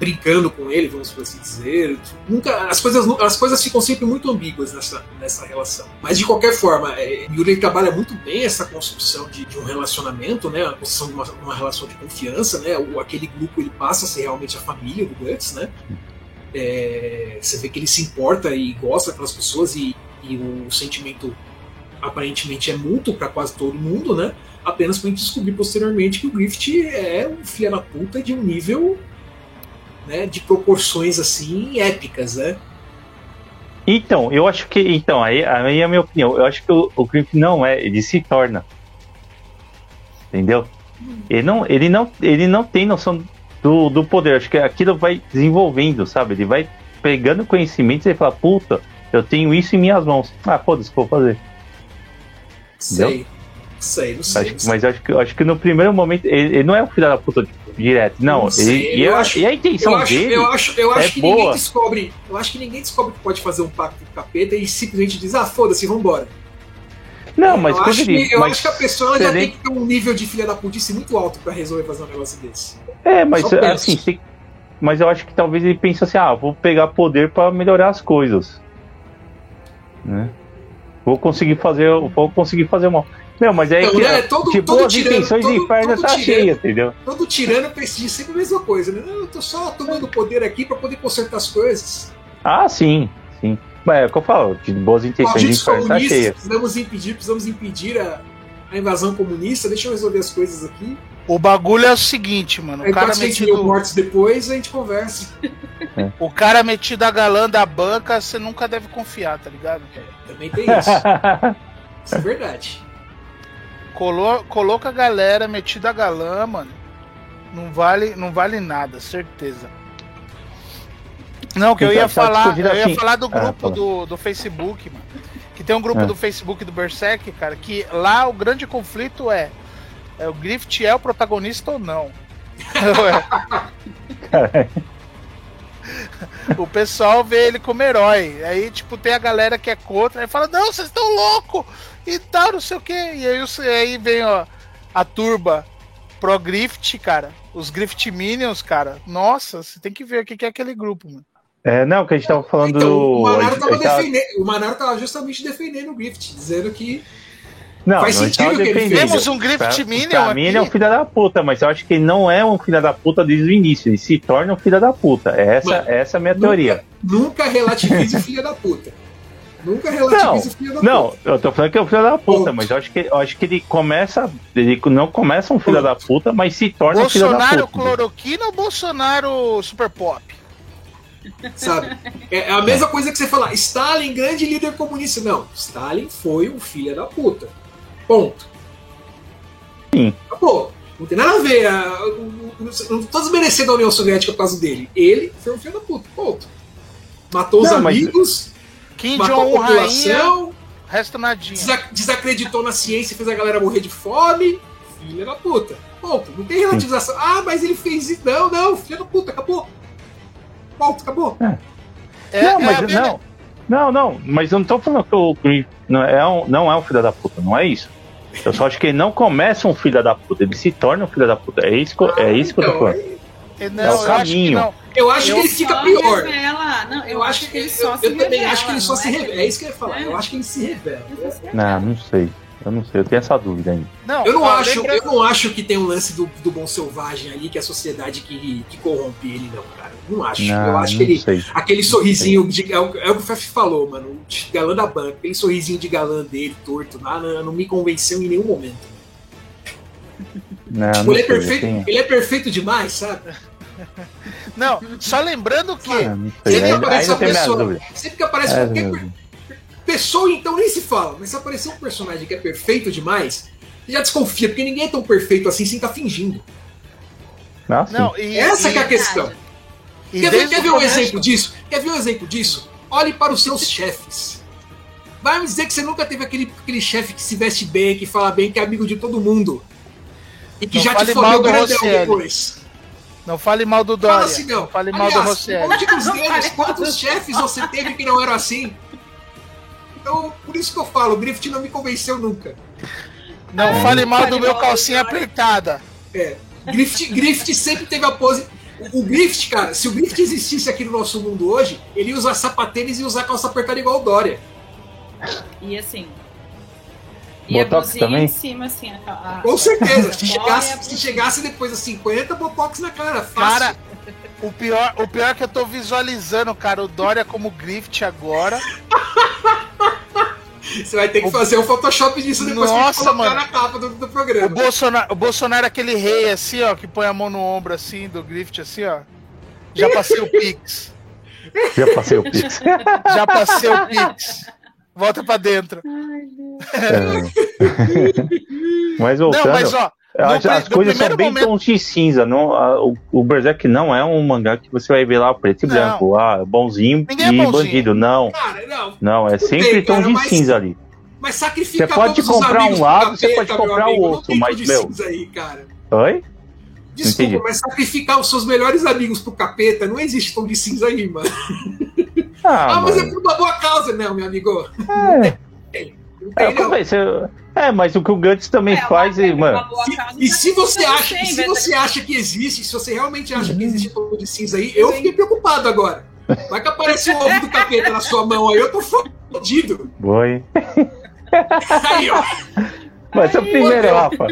brincando com ele, vamos por assim dizer. Nunca, as coisas, as coisas ficam sempre muito ambíguas nessa, nessa relação. Mas de qualquer forma, é, Yuri trabalha muito bem essa construção de, de um relacionamento, né? A construção de uma, uma, relação de confiança, né? O, aquele grupo ele passa a ser realmente a família do Guts, né? É, você vê que ele se importa e gosta daquelas pessoas e e o sentimento aparentemente é mútuo para quase todo mundo, né? Apenas para a gente descobrir posteriormente que o Griffith é um filho da puta de um nível né, de proporções assim épicas, né? Então, eu acho que. Então, aí, aí é a minha opinião. Eu acho que o, o Griffith não é, ele se torna. Entendeu? Ele não, ele não, ele não tem noção do, do poder. Acho que aquilo vai desenvolvendo, sabe? Ele vai pegando conhecimento e fala, puta, eu tenho isso em minhas mãos. Ah, foda-se, vou fazer. Sei. Sei, não sei. Acho, não sei. Mas acho que, acho que no primeiro momento. Ele, ele não é um filho da puta direto. Não, não ele, e, eu a, acho, e a intenção eu acho, dele. Eu acho, eu acho é que boa. ninguém descobre. Eu acho que ninguém descobre que pode fazer um pacto com o capeta e simplesmente diz, ah, foda-se, vambora. Não, mas eu, acho que, eu mas acho que a pessoa já tem que ter um nível de filha da putice muito alto para resolver fazer um negócio desse. É, mas assim, mas eu acho que talvez ele pense assim, ah, vou pegar poder para melhorar as coisas né? Vou conseguir fazer, vou conseguir fazer mal. Não, mas é que né? todo, tipo, todo as intenções do inferno tá cheia, entendeu? Todo tirano precisa sempre a mesma coisa, né? Não, eu tô só tomando poder aqui para poder consertar as coisas. Ah, sim, sim. Mas é o que eu falo, de boas intenções do inferno tá cheia. Precisamos impedir, precisamos impedir a, a invasão comunista, deixa eu resolver as coisas aqui. O bagulho é o seguinte, mano. O cara metido... mortos depois, a gente conversa. É. O cara metido a galã da banca, você nunca deve confiar, tá ligado? É, também tem isso. <laughs> isso é verdade. Colo... Coloca a galera metida a galã, mano. Não vale, não vale nada, certeza. Não, que eu então, ia falar, eu ia assim. falar do ah, grupo ah, do, do Facebook, mano. Que tem um grupo é. do Facebook do Berserk, cara, que lá o grande conflito é é, o Griffith é o protagonista ou não. <laughs> o pessoal vê ele como herói. Aí, tipo, tem a galera que é contra. Aí fala, não, vocês estão loucos! E tal, não sei o que. E aí, aí vem ó, a turba pro Griffith, cara. Os Griffith Minions, cara. Nossa, você tem que ver o que é aquele grupo, mano. É, não, que a gente tava falando. Então, o Manaro tava, tava... o Manaro tava justamente defendendo o Griffith, dizendo que não, Faz não sentido que ele fez. Temos um Griffith Minion Pra mim ele é um filho da puta, mas eu acho que ele não é um filho da puta desde o início. Ele se torna um filho da puta. Essa, Mano, essa é a minha nunca, teoria. Nunca relativize o filho da puta. Nunca relativize o filho da não, puta. Não, eu tô falando que é um filho da puta, Ponto. mas eu acho, que, eu acho que ele começa. Ele não começa um filho Ponto. da puta, mas se torna Bolsonaro um filho da puta. Bolsonaro cloroquina ou Bolsonaro super pop? Sabe? É a mesma coisa que você falar, Stalin, grande líder comunista. Não, Stalin foi um filho da puta. Ponto. Sim. Acabou. Não tem nada a ver. não tô desmerecendo a União Soviética por causa dele. Ele foi um filho da puta. Ponto. Matou os amigos. Kim matou a população. Resta nadinha. Desacreditou na ciência e fez a galera morrer de fome. Filha da puta. Ponto. Não tem relativização. Sim. Ah, mas ele fez isso. Não, não. Filha da puta. Acabou. Ponto. Acabou. É. É, não, mas é não. Não, não. Mas eu não tô falando que o não é um, não é um filho da puta. Não é isso. Eu só acho que ele não começa um filho da puta, ele se torna um filho da puta. É isso que, é isso que eu tô falando. Não, é o caminho. Eu acho Eu que ele fica pior. Revela. Não, Eu acho que ele só Eu, eu também acho que ele só se revela. É isso que eu ia falar. Eu acho que ele se revela. Não, não sei. Eu não sei, eu tenho essa dúvida ainda. Não, Eu não, acho, lembra- eu não acho que tem um lance do, do bom selvagem ali, que é a sociedade que, que corrompe ele, não, cara. Não acho. Não, eu acho não que ele. sei. Aquele sorrisinho de. É o, é o que o Fef falou, mano. O de galã da banca. Aquele sorrisinho de galã dele, torto, lá, não, não me convenceu em nenhum momento. Não, Tipo, não ele, é sei, eu perfeito, tenho- ele é perfeito demais, sabe? Não, só lembrando que. Ah, não sei. Sempre Ainda, aparece uma pessoa. Sempre que aparece É, qualquer. Pessoa, então nem se fala. Mas se aparecer um personagem que é perfeito demais, você já desconfia, porque ninguém é tão perfeito assim sem estar fingindo. Ah. Não, e, Essa e, que é a questão. e Quer ver, quer ver um começo- exemplo disso? Quer ver um exemplo disso? Olhe para os seus chefes. Vai me dizer que você nunca teve aquele, aquele chefe que se veste bem, que fala bem, que é amigo de todo mundo. E que Não já te do grandão depois. Não fale mal do Fala Dória. assim, não. não fale mal do Rosselli. nos <laughs> mal quantos chefes você teve que não eram assim. Então, por isso que eu falo, o Griffith não me convenceu nunca. Não fale mal do meu calcinha apertada. É. Griffith, Griffith sempre teve a pose. O, Griffith, cara, se o Griffith existisse aqui no nosso mundo hoje, ele ia usar sapatênis e usar calça apertada igual o Dória. E assim. E a Botox também? em cima, assim. A, a, Com certeza. Se a- chegasse, a- se chegasse depois dos 50, botox na cara. Fácil. Cara, o pior, o pior é que eu tô visualizando, cara, o Dória como Griffith agora. Você vai ter que fazer um Photoshop disso depois Nossa, que colocar mano. na capa do, do O programa. Bolsonaro, o Bolsonaro é aquele rei assim, ó, que põe a mão no ombro assim do Griffith assim, ó. Já passei o Pix. Já passei o Pix. <laughs> Já passei o Pix. Volta pra dentro. É. <laughs> Mas voltando, Não, mas ó, as, no as no coisas são bem momento- tons de cinza. Não, a- o, o Berserk não é um mangá que você vai ver lá preto e Não. branco. Ah, bonzinho Ninguém é e bonzinho. bandido. Não, Cara, não. não, é sempre bem, cara, de mas- cinza ali. Mas sacrifica Você pode comprar um lado, você pode comprar o outro, mas, meu- cinza aí, cara. Oi? Desculpa, Entendi. mas sacrificar os seus melhores amigos pro capeta, não existe tom de cinza aí, mano. Ah, Ah, mas é mano. por uma boa causa, não, meu amigo. É, é, como é, é, mas o que o Guts também É, faz, e, mano. Se- e se você acha, e se você acha que existe, se você realmente acha que existe tom de cinza aí, eu fiquei preocupado agora. Vai que aparece o ovo do capeta na sua mão aí, eu tô fodido. Oi. Aí, ó. Vai ser o primeiro. Rafa.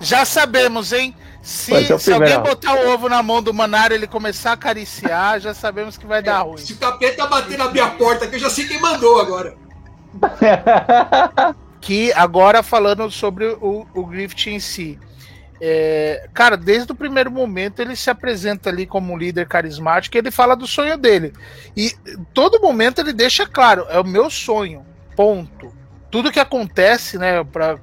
já sabemos, hein? Se, se alguém botar o ovo na mão do Manário e ele começar a acariciar, já sabemos que vai dar ruim. Se o capeta bater na minha porta, que eu já sei quem mandou agora. <laughs> Que agora falando sobre o, o Griffith em si. É, cara, desde o primeiro momento ele se apresenta ali como um líder carismático e ele fala do sonho dele. E todo momento ele deixa claro, é o meu sonho, ponto. Tudo que acontece, né, para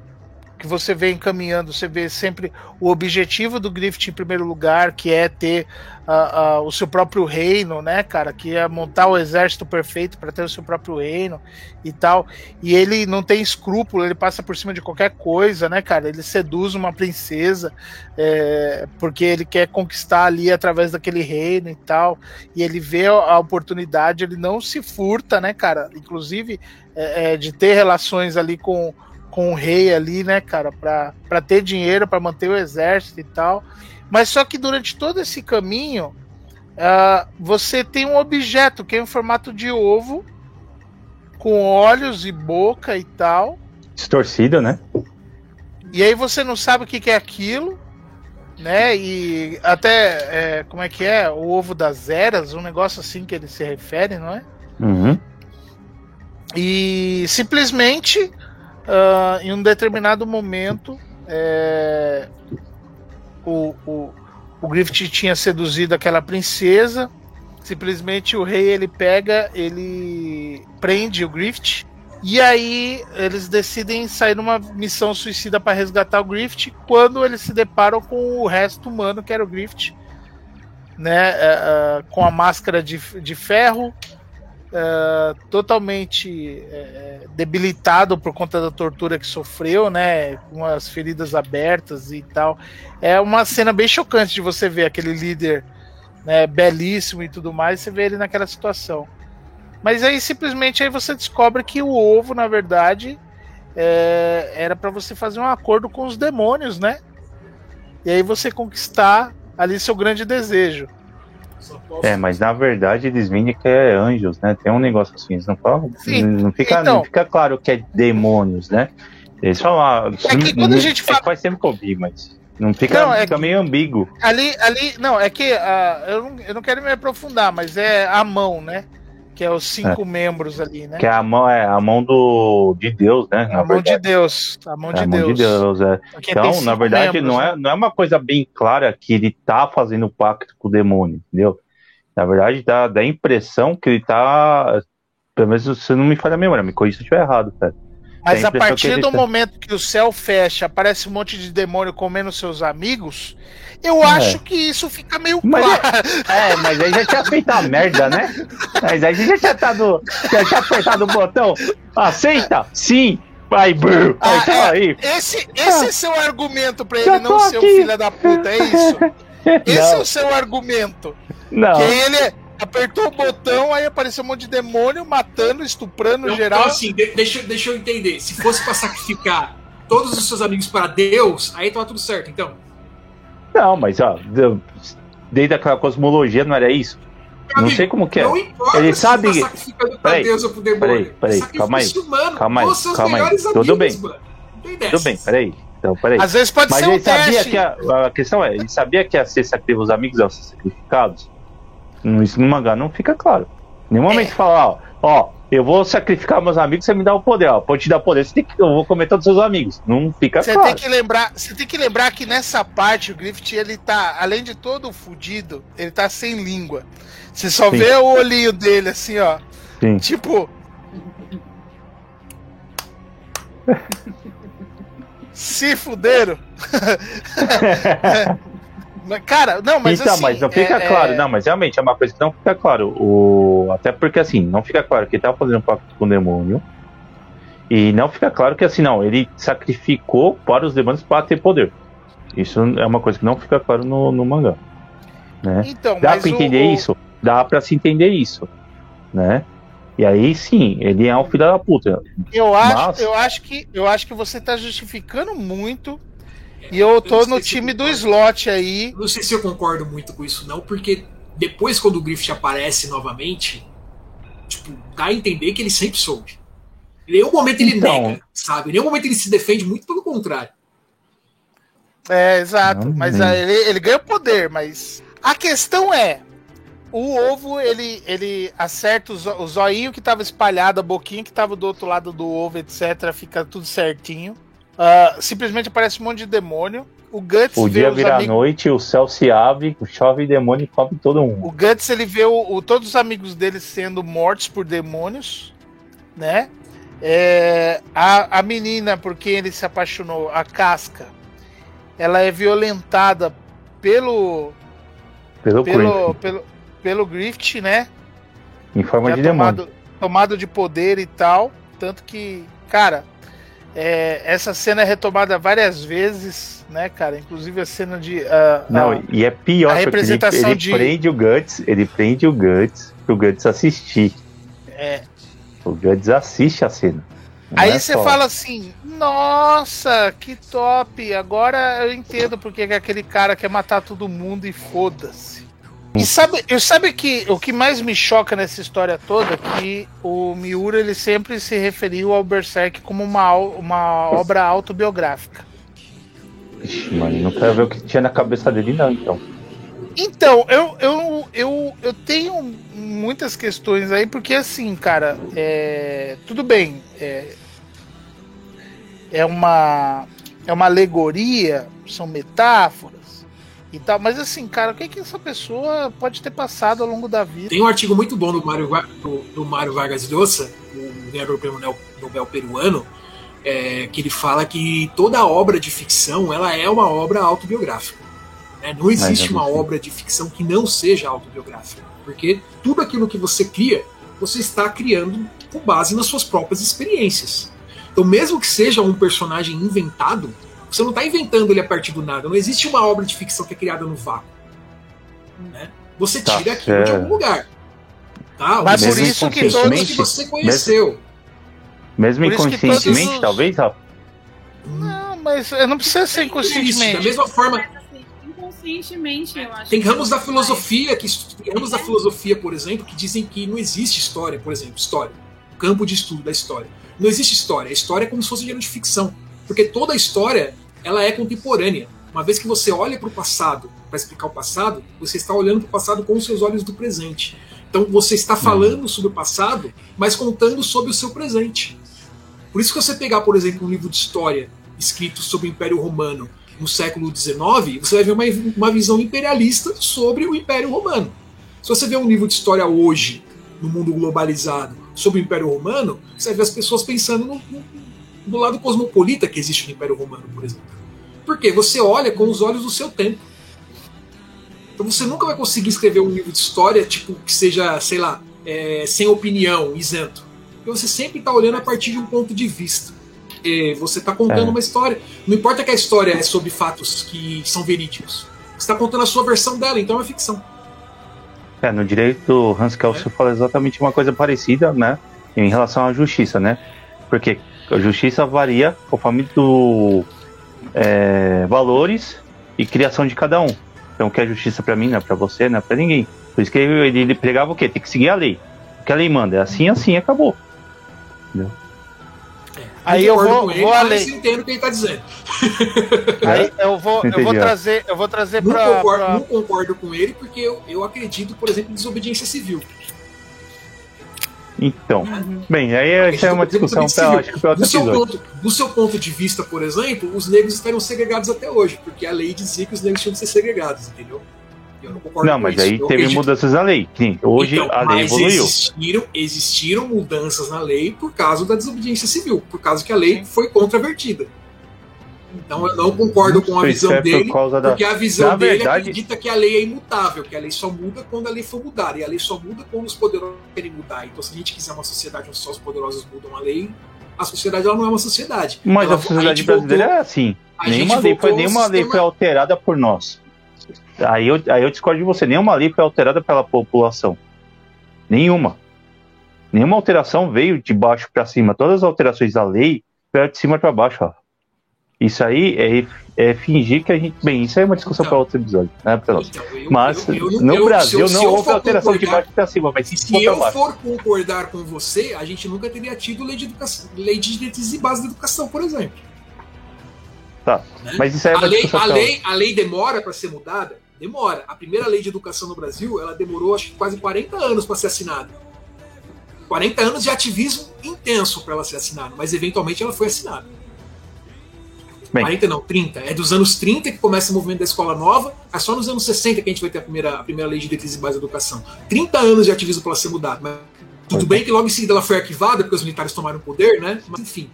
que você vê encaminhando, você vê sempre o objetivo do Griffith em primeiro lugar, que é ter ah, ah, o seu próprio reino, né, cara, que é montar o exército perfeito para ter o seu próprio reino e tal. E ele não tem escrúpulo, ele passa por cima de qualquer coisa, né, cara? Ele seduz uma princesa é, porque ele quer conquistar ali através daquele reino e tal. E ele vê a oportunidade, ele não se furta, né, cara? Inclusive é, é, de ter relações ali com, com o rei ali, né, cara, pra, pra ter dinheiro, para manter o exército e tal. Mas só que durante todo esse caminho, ah, você tem um objeto que é em formato de ovo com olhos e boca e tal. Distorcido, né? E aí você não sabe o que, que é aquilo, né? E até é, como é que é? O ovo das eras, um negócio assim que ele se refere, não é? Uhum. E simplesmente ah, em um determinado momento é, o, o, o Griffith tinha seduzido aquela princesa. Simplesmente o rei ele pega, ele prende o Griffith. E aí eles decidem sair numa missão suicida para resgatar o Griffith. Quando eles se deparam com o resto humano, que era o Griffith, né? é, com a máscara de, de ferro, é, totalmente é, debilitado por conta da tortura que sofreu, né? Com as feridas abertas e tal. É uma cena bem chocante de você ver aquele líder né, belíssimo e tudo mais, você vê ele naquela situação. Mas aí simplesmente aí você descobre que o ovo, na verdade, é, era para você fazer um acordo com os demônios, né? E aí você conquistar ali seu grande desejo. É, mas na verdade eles vendem que é anjos, né? Tem um negócio assim, eles não falam. Sim, não, fica, então. não fica claro que é demônios, né? Eles falam. ah, É que quando a gente é fala- faz tempo que eu vi, mas. Não fica, Não, é fica que- meio ambíguo. Ali, ali, não, é que ah, eu, não, eu não quero me aprofundar, mas é a mão, né? Que é os cinco membros ali, né? Que a mão é a mão do de Deus, né? a mão de Deus. A mão É de a mão Deus. de Deus, é. Então, tem na verdade, membros, não, né? é, não é uma coisa bem clara que ele tá fazendo pacto com o demônio, entendeu? Na verdade, dá, dá a impressão que ele tá. Pelo menos você não me falha a memória, me corrija se eu estiver errado, cara. Mas a impressão partir do tá- momento que o céu fecha, aparece um monte de demônio comendo seus amigos, eu É. acho que isso fica meio Mas claro. É, mas aí já tinha feito a merda, né? Mas aí já tinha, tado, já tinha apertado o botão. Aceita? Sim! Vai, brrr! Ah, é. aí. Esse, esse é seu argumento pra ele não ser um aqui. filho da puta, é isso? <laughs> Esse é Não, o seu argumento. não. Que ele apertou o botão, aí apareceu um monte de demônio matando, estuprando Então, geral. então, assim, de- deixa, deixa eu entender. Se fosse pra sacrificar todos os seus amigos para Deus, aí tava tudo certo, então. Não, mas ó, desde aquela cosmologia não era isso? Meu Não amigo, sei como que é. Não importa Ele se sabe tá sacrificando pra Peraí, Deus ou pro demônio. peraí, peraí, É calma aí, humano. calma aí, calma aí. melhores Tudo amigos, bem. mano. Não tem dessa. Tudo bem, peraí. Então, peraí. Às vezes pode Mas ser um ele sabia teste. que a, a questão é, ele sabia que ia ser sacri- os amigos iam ser sacrificados? Isso no mangá não fica claro. Em nenhum momento fala, ó, ó, eu vou sacrificar meus amigos, você me dá o poder, ó. Eu te dar poder, você tem que, eu vou comer todos os seus amigos. Não fica Você claro. tem que lembrar, você tem que lembrar que nessa parte o Griffith ele tá, além de todo fudido, ele tá sem língua. Você só Sim. vê o olhinho dele assim, ó. Sim. Tipo. <laughs> Se fuderam. <laughs> Cara, não, mas então, assim, mas não fica é- claro, é- não, mas realmente é uma coisa que não fica claro. O... Até porque assim, não fica claro que ele tava fazendo um pacto com o demônio. E não fica claro que assim, não, ele sacrificou para os demônios para ter poder. Isso é uma coisa que não fica claro no, no mangá. Né? Então, Dá o- entender o- isso? Dá pra se entender isso. Né? E aí sim, ele é um filho da puta. Eu acho, Mas- eu acho que eu acho que você tá justificando muito. E eu tô Eu no time do slot aí. Não sei se eu concordo muito com isso, não, porque depois, quando o Griffith aparece novamente, tipo, dá a entender que ele sempre soube. Em nenhum momento ele Então. nega, sabe? Em nenhum momento ele se defende, muito pelo contrário. É, exato. Não, mas ah, ele, ele ganha poder, mas. A questão é. O ovo, ele, ele acerta o, zo- o zoinho que tava espalhado, a boquinha que tava do outro lado do ovo, etc. Fica tudo certinho. Ah, simplesmente aparece um monte de demônio. O Guts O dia vira amigos- noite, o céu se abre, chove demônio e come todo mundo. O Guts ele vê o, o- todos os amigos dele sendo mortos por demônios, né? É, a, a menina por quem ele se apaixonou, a Casca, ela é violentada pelo Pelo, pelo pelo, pelo Griffith, né? em forma Já de demônio. tomado, tomado de poder e tal, tanto que, cara, é, essa cena é retomada várias vezes, né, cara? Inclusive a cena de ah, Não, ah, e é pior, a porque ele, representação ele de- prende o Guts, ele prende o Guts pro Guts assistir. é, O Guts assiste a cena. Não Aí é você fala assim, nossa, que top! Agora eu entendo porque que aquele cara quer matar todo mundo e foda-se. E sabe, eu sabe que o que mais me choca nessa história toda é que o Miura ele sempre se referiu ao Berserk como uma, uma obra autobiográfica. Ixi, mano, não quero ver o que tinha na cabeça dele, não, então. Então, eu, eu, eu, eu tenho muitas questões aí, porque assim, cara, é, tudo bem, é, é uma é uma alegoria, são metáforas e tal, mas assim, cara, o que que essa pessoa pode ter passado ao longo da vida? Tem um artigo muito bom do Mário, do, do Mário Vargas Llosa, o ganhador do prêmio Nobel- peruano, é, que ele fala que toda obra de ficção ela é uma obra autobiográfica. né? Não existe é uma possível. obra de ficção que não seja autobiográfica, porque tudo aquilo que você cria, você está criando com base nas suas próprias experiências. Então, mesmo que seja um personagem inventado, você não está inventando ele a partir do nada. Não existe uma obra de ficção que é criada no vácuo. né? Você Tá tira aquilo de certo. algum lugar. Tá? Mas por Mesmo isso que todos que você conheceu. Mesmo que inconscientemente, todos os- talvez, Rafa. Não, mas não precisa ser Isso, da inconscientemente. mesma forma, assim, inconscientemente, eu acho. Tem ramos da filosofia que tem ramos da filosofia, por exemplo, que dizem que não existe história, por exemplo, história, campo de estudo da história. Não existe história. A história é como se fosse um gênero de ficção, porque toda a história ela é contemporânea. Uma vez que você olha para o passado para explicar o passado, você está olhando para o passado com os seus olhos do presente. Então você está falando sobre o passado, mas contando sobre o seu presente. Por isso que você pegar, por exemplo, um livro de história escrito sobre o Império Romano no século XIX, você vai ver uma, uma visão imperialista sobre o Império Romano. Se você vê um livro de história hoje, no mundo globalizado, sobre o Império Romano, você vai ver as pessoas pensando no, no, no lado cosmopolita que existe no Império Romano, por exemplo. Porque você olha com os olhos do seu tempo. Então você nunca vai conseguir escrever um livro de história tipo que seja, sei lá, é, sem opinião, isento. Porque você sempre está olhando a partir de um ponto de vista. E você está contando É. uma história. Não importa que a história é sobre fatos que são verídicos. Você está contando a sua versão dela, então é ficção. É, no direito, Hans Kelsen fala exatamente uma coisa parecida, né? Em relação à justiça, né? Porque a justiça varia conforme do é, valores e criação de cada um. Então, o que é justiça pra mim, não é pra você, não é pra ninguém. Por isso que ele, ele pregava o quê? Tem que seguir a lei. O que a lei manda é assim, assim, acabou. Aí eu vou, com ele, vou além. entendo o que ele está dizendo. <laughs> Aí eu vou, eu vou trazer, eu vou trazer Não pra, concordo, pra- não concordo com ele porque eu, eu acredito, por exemplo, em desobediência civil. Então, bem, aí essa é uma discussão pra, acho que pra do, seu ponto, do seu ponto de vista, por exemplo, os negros estariam segregados até hoje, porque a lei dizia que os negros tinham que ser segregados, entendeu? Eu não concordo Não, mas isso. aí Eu teve acredito- mudanças na lei. Sim, hoje Então, a lei evoluiu. Existiram, existiram mudanças na lei por causa da desobediência civil, por causa que a lei foi contravertida. Então eu não concordo com a visão é por dele, causa da- porque a visão Na dele verdade- acredita que a lei é imutável, que a lei só muda quando a lei for mudar, e a lei só muda quando os poderosos querem mudar. Então, se a gente quiser uma sociedade onde só os poderosos mudam a lei, a sociedade ela não é uma sociedade. Mas Ela- a sociedade gente brasileira voltou- é assim. a Nenhuma lei, foi, nenhuma lei sistema- foi alterada por nós. Aí eu, aí eu discordo de você. Nenhuma lei foi alterada pela população. Nenhuma. Nenhuma alteração veio de baixo para cima. Todas as alterações da lei vieram de cima para baixo. Ó. Isso aí é, é fingir que a gente. Bem, isso aí é uma discussão Então. para outro episódio. Né, pra nós. Então, eu- Mas eu- eu- no Brasil se se não eu houve alteração de baixo para cima, mas de Se para eu for concordar com você, a gente nunca teria tido lei de educação, lei de diretrizes e base da educação, por exemplo. Tá. Né? Mas isso aí é A lei, a, lei, a lei demora para ser mudada? Demora. A primeira lei de educação no Brasil, ela demorou acho que quase 40 anos para ser assinada. 40 anos de ativismo intenso para ela ser assinada, mas eventualmente ela foi assinada. Bem. 40 não, 30. É dos anos 30 que começa o movimento da escola nova, é só nos anos 60 que a gente vai ter a primeira, a primeira lei de diretrizes e base da educação. 30 anos de ativismo para ser mudada. Mas tudo bem que logo em seguida ela foi arquivada porque os militares tomaram o poder, né? Mas enfim,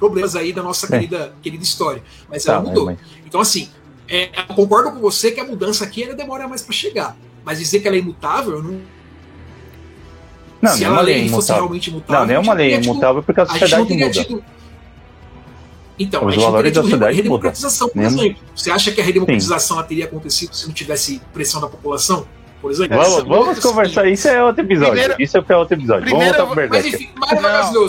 problemas aí da nossa É. querida, querida história. Mas Tá, ela mudou. mas- Então, assim, é, eu concordo com você que a mudança aqui ainda demora mais para chegar. Mas dizer que ela é imutável, eu não. Não, se nenhuma lei é lei fosse imutável. realmente imutável. Não, nenhuma lei é tido- imutável porque a A gente não sociedade teria muda. tido. Então, Os a gente valores teria da tido sociedade redemocratização, por Nenhuma- exemplo. Você acha que a redemocratização teria acontecido se não tivesse pressão da população? Por exemplo? Vamos, Essa- vamos conversar, isso é outro episódio. Primeiro- isso é outro episódio. primeiro- vamos voltar pro Mas enfim, Mário Não.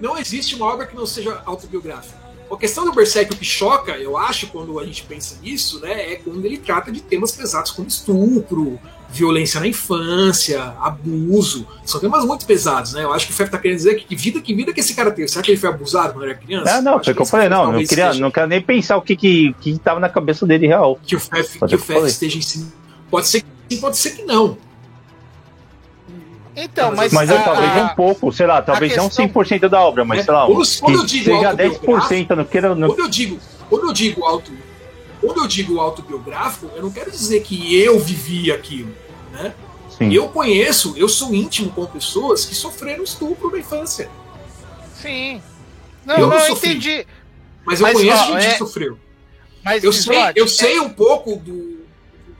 Não existe uma obra que não seja autobiográfica. A questão do Berserk, o que choca, eu acho, quando a gente pensa nisso, né, é quando ele trata de temas pesados como estupro, violência na infância, abuso. São temas muito pesados, né? Eu acho que o Fef tá querendo dizer que, que vida que vida que esse cara teve. Será que ele foi abusado quando era criança? Ah, não, foi o que eu falei, não, não talvez queria, esteja- não quero nem pensar o que que, que tava na cabeça dele real. que o FEF, que o FEF esteja ensinando. Pode ser que sim, pode ser que não. Então, mas, Mas a- talvez a- um pouco, sei lá, talvez não questão- 100% da obra, mas É, sei lá, quando- um- quando eu que digo seja autobiográfico, 10%, não queira. Não, Quando eu digo, quando eu digo auto, quando eu digo autobiográfico, eu não quero dizer que eu vivi aquilo, né? sim. Eu conheço, eu sou íntimo com pessoas que sofreram estupro na infância, Sim. Não, Eu não, não sofri. entendi. mas eu Mas, conheço ó, gente é- que sofreu. Mas Eu sei, eu sei um pouco do-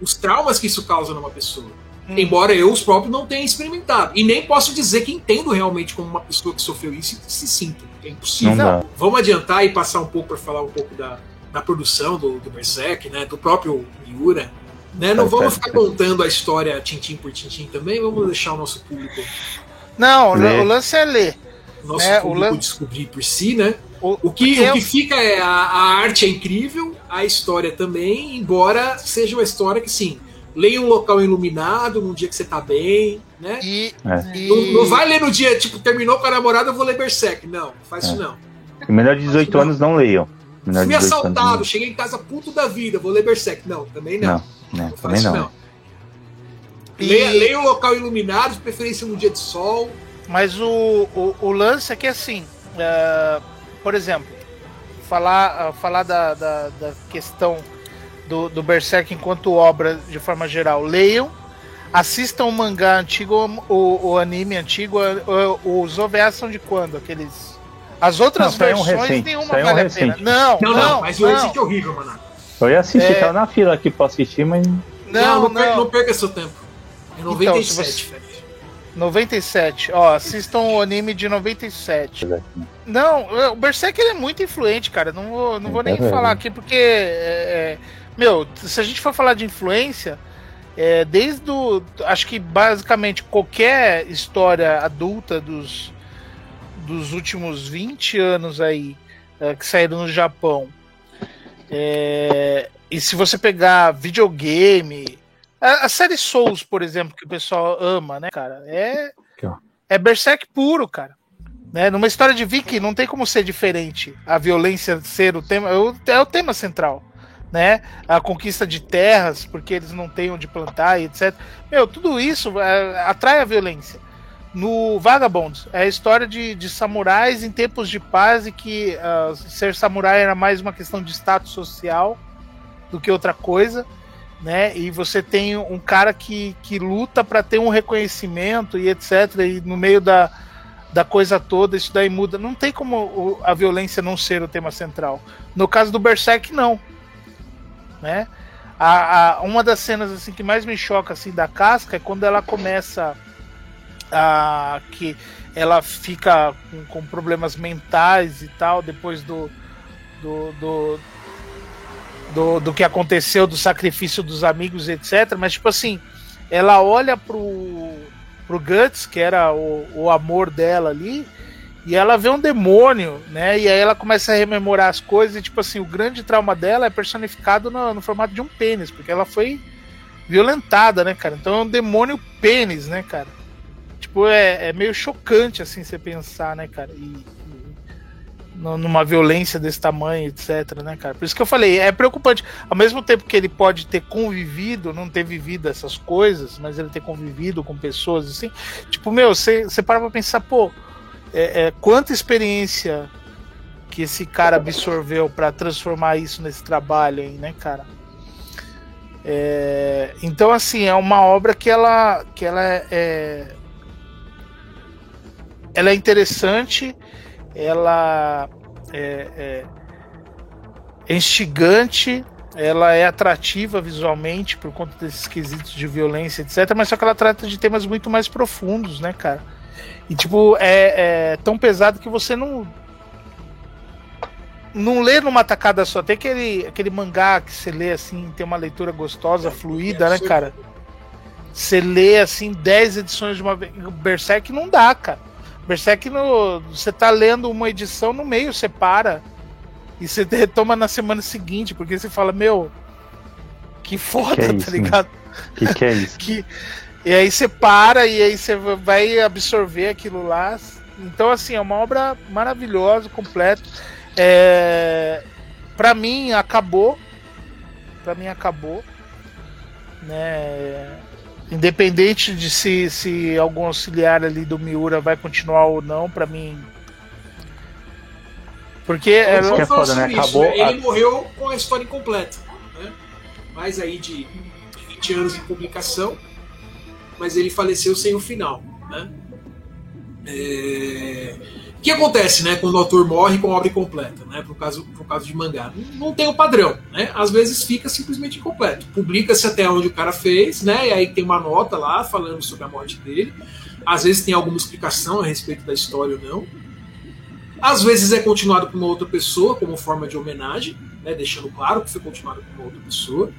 dos traumas que isso causa numa pessoa. Hum. Embora eu os próprios não tenha experimentado. E nem posso dizer que entendo realmente como uma pessoa que sofreu isso e se sinta. É impossível. Vamos adiantar e passar um pouco para falar um pouco da, da produção do, do Berserk, né? Do próprio Miura. Né? Não Tá, vamos ficar contando a história tintim por tintim também, vamos deixar o nosso público, Não, Lê. o lance é ler. nosso É, o público lan- descobrir por si, né? O, O que, o que eu- fica é a, a arte é incrível, a a história também, embora seja uma história que, sim, leia um local iluminado num dia que você tá bem, né? E, É. e- Não, não vai ler no dia, tipo, terminou com a namorada, eu vou ler Berserk. Não, não faz isso não. E menor de 18 anos não leiam. Menor de Fui 18 anos assaltado, cheguei em casa puto da vida, vou ler Berserk. Não, também não. Não, né, Não faz também isso não. não. e- Leia, leia um local iluminado, de preferência num dia de sol. Mas o, o, o lance é que assim, é, por exemplo, falar, ah, falar da, da, da questão do, do Berserk enquanto obra de forma geral. Leiam, assistam o mangá antigo, o, o anime antigo, o- os OVAs são de quando? Aqueles. As outras Não, um versões recente, nenhuma saiu um vale a recente. pena. Não, Não, não, não, mas o não, recente é horrível, mano. Eu ia assistir, É. tava na fila aqui pra assistir, mas. Não, não, não, per- não. não perca seu tempo. É Então, 97, se velho. 97. Ó, assistam o anime de 97. Não, o Berserk ele é muito influente, cara. Não vou, não vou nem É falar aqui porque. é, é, meu, se a gente for falar de influência, é, desde o. Acho que basicamente qualquer história adulta dos, dos últimos 20 anos aí é, que saíram no Japão. é, e se você pegar videogame. A, a série Souls, por exemplo, que o pessoal ama, né, cara? É, é Berserk puro, cara. Né? Numa história de Viking não tem como ser diferente. A violência ser o tema. É o, é o tema central. Né? A conquista de terras, porque eles não têm onde plantar e etc. Meu, tudo isso é, atrai a violência. No Vagabonds, é a história de, de samurais em tempos de paz e que ah, ser samurai era mais uma questão de status social do que outra coisa. Né? E você tem um cara que, que luta para ter um reconhecimento e etc. E no meio da, da coisa toda, isso daí muda. Não tem como a violência não ser o tema central. No caso do Berserk, não. Né? A, a- uma das cenas assim que mais me choca assim da casca é quando ela começa a que ela fica com, com problemas mentais e tal depois do do, do do, do que aconteceu, do sacrifício dos amigos, etc. Mas, tipo assim, ela olha pro, pro Guts, que era o, o amor dela ali, e ela vê um demônio, né? E aí ela começa a rememorar as coisas, e, tipo assim, o grande trauma dela é personificado no, no formato de um pênis, porque ela foi violentada, né, cara? Então é um demônio pênis, né, cara? Tipo, é, é meio chocante, assim, você pensar, né, cara? E, no- numa violência desse tamanho, etc, né, cara? Por isso que eu falei, é preocupante. Ao mesmo tempo que ele pode ter convivido, não ter vivido essas coisas, mas ele ter convivido com pessoas assim, tipo, meu, você você para pra pensar, pô, é, é, quanta experiência que esse cara absorveu pra transformar isso nesse trabalho aí, né, cara? É, então, assim, é uma obra que ela, que ela é, é ela é interessante, ela é, é- é instigante, ela é atrativa visualmente por conta desses quesitos de violência, etc. Mas só que ela trata de temas muito mais profundos, né, cara? E tipo, é, é tão pesado que você não. Não lê numa tacada só. Tem aquele, aquele mangá que você lê assim, tem uma leitura gostosa, fluida, né, cara? Você lê assim 10 edições de uma vez. Berserk não dá, cara. Berserk, no, você tá lendo uma edição no meio, você para. E você <laughs> retoma na semana seguinte, porque você fala, meu, que foda, Que é <laughs> tá isso, né? ligado? O que, que é isso? <laughs> Que, e aí você para e aí você vai absorver aquilo lá. Então, assim, é uma obra maravilhosa, completa. É, para mim, acabou. Para mim, acabou. Né? Independente de se, se algum auxiliar ali do Miura vai continuar ou não, para mim. Porque é, é foda, né? Acabou? Ele a- morreu com a história incompleta. Né? Mais aí de, de 20 anos de publicação, mas ele faleceu sem o final. Né? É, O que acontece né, quando o autor morre com a obra incompleta, né, por, caso, por caso de mangá? Não, não tem o padrão. Né? Às vezes fica simplesmente incompleto. Publica-se até onde o cara fez, né, e aí tem uma nota lá falando sobre a morte dele. Às vezes tem alguma explicação a respeito da história ou não. Às vezes é continuado por uma outra pessoa, como forma de homenagem, né, deixando claro que foi continuado por uma outra pessoa.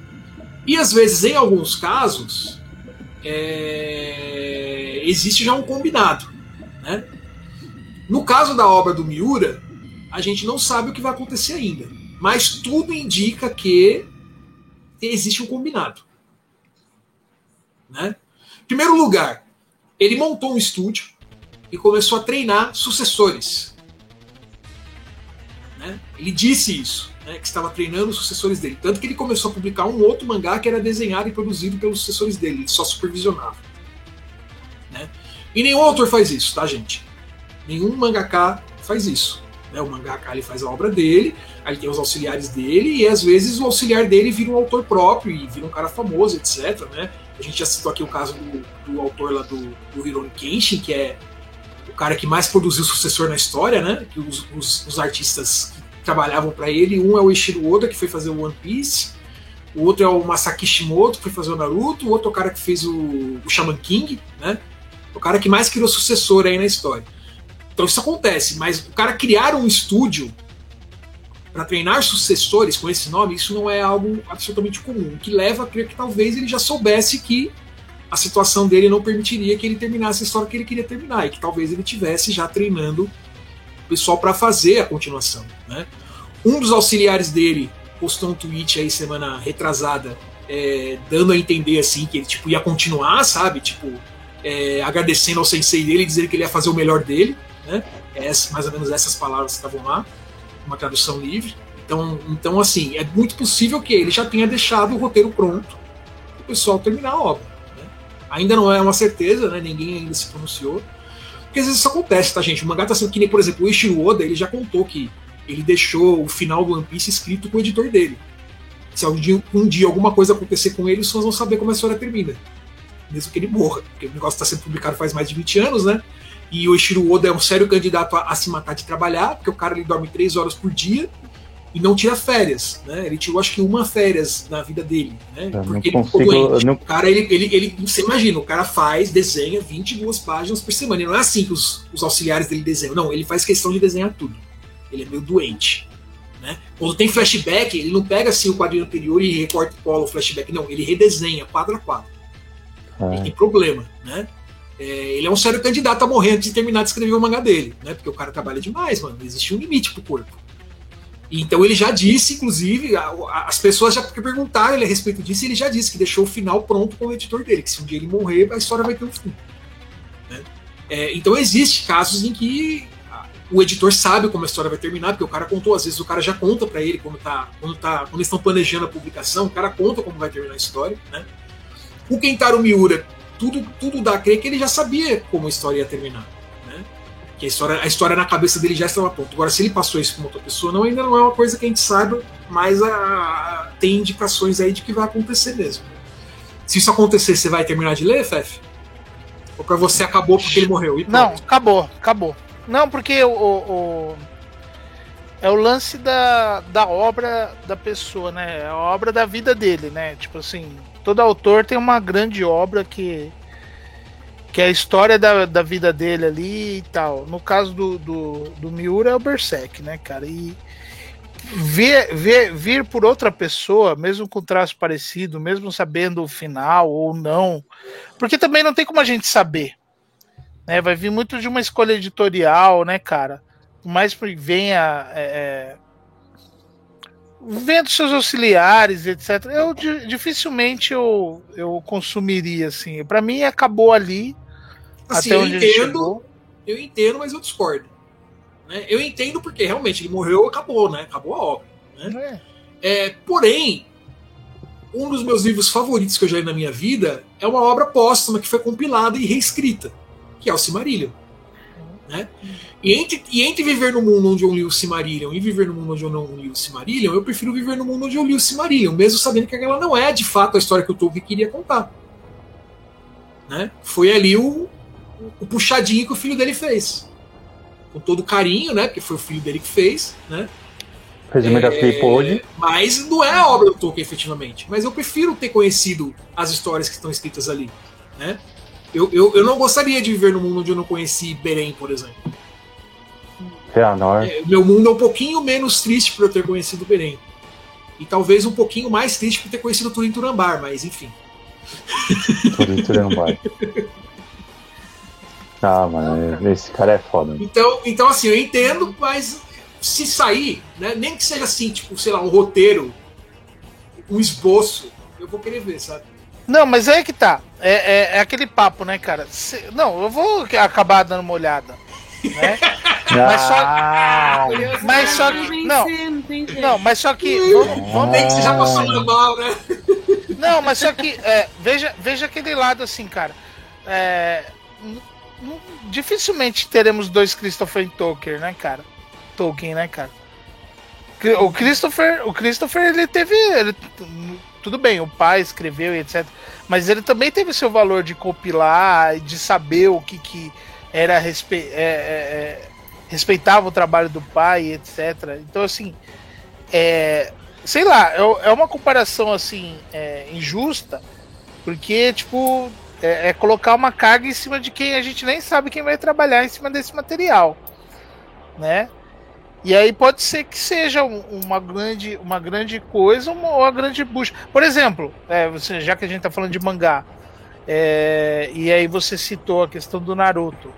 E às vezes, em alguns casos, é, existe já um combinado. Né? No caso da obra do Miura, a gente não sabe o que vai acontecer ainda. mas tudo indica que existe um combinado. Né? Em primeiro lugar, ele montou um estúdio e começou a treinar sucessores. Né? Ele disse isso, né, que estava treinando os sucessores dele. Tanto que ele começou a publicar um outro mangá que era desenhado e produzido pelos sucessores dele, ele só supervisionava. Né? E nenhum autor faz isso, tá, gente? Nenhum mangaka faz isso. Né? O mangaka ele faz a obra dele, aí tem os auxiliares dele, e às vezes o auxiliar dele vira um autor próprio e vira um cara famoso, etc. Né? A gente já citou aqui o caso do, do autor lá do, do Hiromi Kenshin, que é o cara que mais produziu sucessor na história, né? Que os, os, os artistas que trabalhavam para ele, um é o Ishiro Oda, que foi fazer o One Piece, o outro é o Masaki Shimoto, que foi fazer o Naruto, o outro é o cara que fez o, o Shaman King, né? O cara que mais criou sucessor aí na história. Então isso acontece, mas o cara criar um estúdio para treinar sucessores com esse nome, isso não é algo absolutamente comum. O que leva a crer que talvez ele já soubesse que a situação dele não permitiria que ele terminasse a história que ele queria terminar e que talvez ele tivesse já treinando pessoal para fazer a continuação. Né? Um dos auxiliares dele postou um tweet aí semana retrasada é, dando a entender assim que ele tipo ia continuar, sabe? Tipo é, agradecendo ao sensei dele, dizendo que ele ia fazer o melhor dele, né? É, mais ou menos essas palavras estavam lá, uma tradução livre. Então, então assim, é muito possível que ele já tenha deixado o roteiro pronto para o pessoal terminar a obra. Ainda não é uma certeza, né? Ninguém ainda se pronunciou. Porque às vezes isso acontece, tá, gente? O mangá tá sendo que nem, por exemplo, o Ishiro Oda, ele já contou que ele deixou o final do One Piece escrito com o editor dele. Se um dia, um dia alguma coisa acontecer com ele, os fãs vão saber como a história termina. Mesmo que ele morra. Porque o negócio está sendo publicado faz mais de 20 anos, né? E o Ishiro Oda é um sério candidato a, a se matar de trabalhar, porque o cara ele dorme 3 horas por dia e não tira férias, né? Ele tirou acho que uma férias na vida dele, né? Eu Porque não ele ficou consigo- doente. eu não- O cara, ele, ele, ele, você imagina, o cara faz, desenha 22 páginas por semana. E não é assim que os, os auxiliares dele desenham. Não, ele faz questão de desenhar tudo. Ele é meio doente. Né? Quando tem flashback, ele não pega assim o quadrinho anterior e recorta e cola o flashback. Não, ele redesenha quadro a quadro. Ele É, tem problema, né? É, ele é um sério candidato a morrer antes de terminar de escrever o mangá dele, né? Porque o cara trabalha demais, mano. Existe um limite pro corpo. Então ele já disse, inclusive, a- a- as pessoas já perguntaram ele a respeito disso, e ele já disse que deixou o final pronto com o editor dele, que se um dia ele morrer, a história vai ter um fim. né? É, então existe casos em que o editor sabe como a história vai terminar, porque o cara contou, às vezes o cara já conta pra ele quando tá, quando tá, quando eles estão planejando a publicação, o cara conta como vai terminar a história, né? O Kentaro Miura, tudo, tudo dá a crer que ele já sabia como a história ia terminar. Que a história, a história na cabeça dele já estava pronta. Agora, se ele passou isso para outra pessoa, não, ainda não é uma coisa que a gente saiba, mas a- a- tem indicações aí de que vai acontecer mesmo. Se isso acontecer, você vai terminar de ler, Fef? Ou pra você acabou porque ele morreu? Não, acabou, acabou. Não, porque o- o- é o lance da, da obra da pessoa, né? É a obra da vida dele, né? Tipo assim, todo autor tem uma grande obra que que é a história da, da vida dele ali e tal. No caso do, do, do Miura é o Berserk, né, cara? E ver, ver, vir por outra pessoa, mesmo com traço parecido, mesmo sabendo o final ou não, porque também não tem como a gente saber né? Vai vir muito de uma escolha editorial, né, cara? Por mais que venha. É, é, vendo seus auxiliares, etc. Eu di- dificilmente eu, eu consumiria, assim. Pra mim acabou ali. Assim, até eu entendo, eu entendo, mas eu discordo. Né? Eu entendo porque realmente ele morreu, acabou, né? Acabou a obra. É. É, porém, um dos meus livros favoritos que eu já li na minha vida é uma obra póstuma que foi compilada e reescrita, que é o Silmarillion. Né? E, entre, e entre viver no mundo onde eu li o Silmarillion e viver no mundo onde eu não li o Silmarillion, eu prefiro viver no mundo onde eu li o Silmarillion, mesmo sabendo que aquela não é de fato a história que o Tolkien queria contar. Né? Foi ali o, o puxadinho que o filho dele fez. Com todo carinho, né? Porque foi o filho dele que fez, né? Fez o melhor que ele pôde. Mas não é a obra do Tolkien, efetivamente. Mas eu prefiro ter conhecido as histórias que estão escritas ali. Né? Eu, eu, eu não gostaria de viver num mundo onde eu não conheci Belém, por exemplo. Feanor. É, meu mundo é um pouquinho menos triste por eu ter conhecido Belém. E talvez um pouquinho mais triste por ter conhecido Turim Turambar, mas enfim. Tudo isso <laughs> Ah, mano, esse cara é foda. Então, então assim, eu entendo, mas se sair, né, nem que seja assim, tipo, sei lá, um roteiro, um esboço, eu vou querer ver, sabe? Não, mas aí que tá. É, é, é aquele papo, né, cara? Se- não, eu vou acabar dando uma olhada. Né? <laughs> Mas só- Ah, Mas só que- não. não tem jeito. Não, mas só que. Vamos, vamos- Nem que seja pra falar mal, né? Não, mas só que. é, veja, veja aquele lado assim, cara. É, dificilmente teremos dois Christopher Tolkien, né, cara? Tolkien, né, cara? O Christopher, o Christopher, ele teve. ele- tudo bem, o pai escreveu e etc. Mas ele também teve seu valor de compilar, de saber o que, que era respe, é, é, é, respeitava o trabalho do pai, etc. Então, assim, é, sei lá, é, é uma comparação assim é, injusta, porque tipo é, é colocar uma carga em cima de quem a gente nem sabe quem vai trabalhar em cima desse material, né? E aí pode ser que seja um- uma grande, uma grande coisa uma- ou uma grande bucha. Por exemplo, é, você, já que a gente tá falando de mangá, é, e aí você citou a questão do Naruto.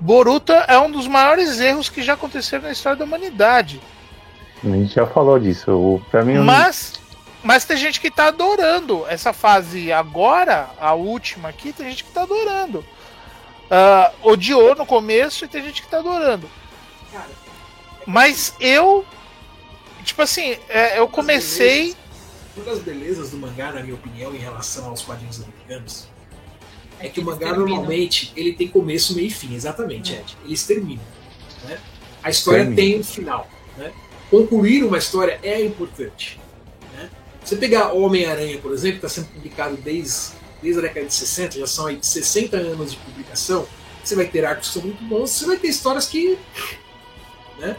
Boruto é um dos maiores erros que já aconteceram na história da humanidade. a gente já falou disso. O, pra mim, Mas, mas tem gente que tá adorando essa fase agora, a última aqui, tem gente que tá adorando. Ah, odiou no começo e tem gente que tá adorando. Mas eu, tipo assim, é, eu comecei. Uma das belezas do mangá, na minha opinião, em relação aos quadrinhos americanos, é que o mangá terminam. normalmente ele tem começo, meio e fim, exatamente, Ed. Eles terminam. né? A história Termina. tem um final. Né? Concluir uma história é importante. Você pegar Homem-Aranha, por exemplo, que está sendo publicado desde, desde a década de 60, já são aí 60 anos de publicação, você vai ter arcos que são muito bons, você vai ter histórias que. Né?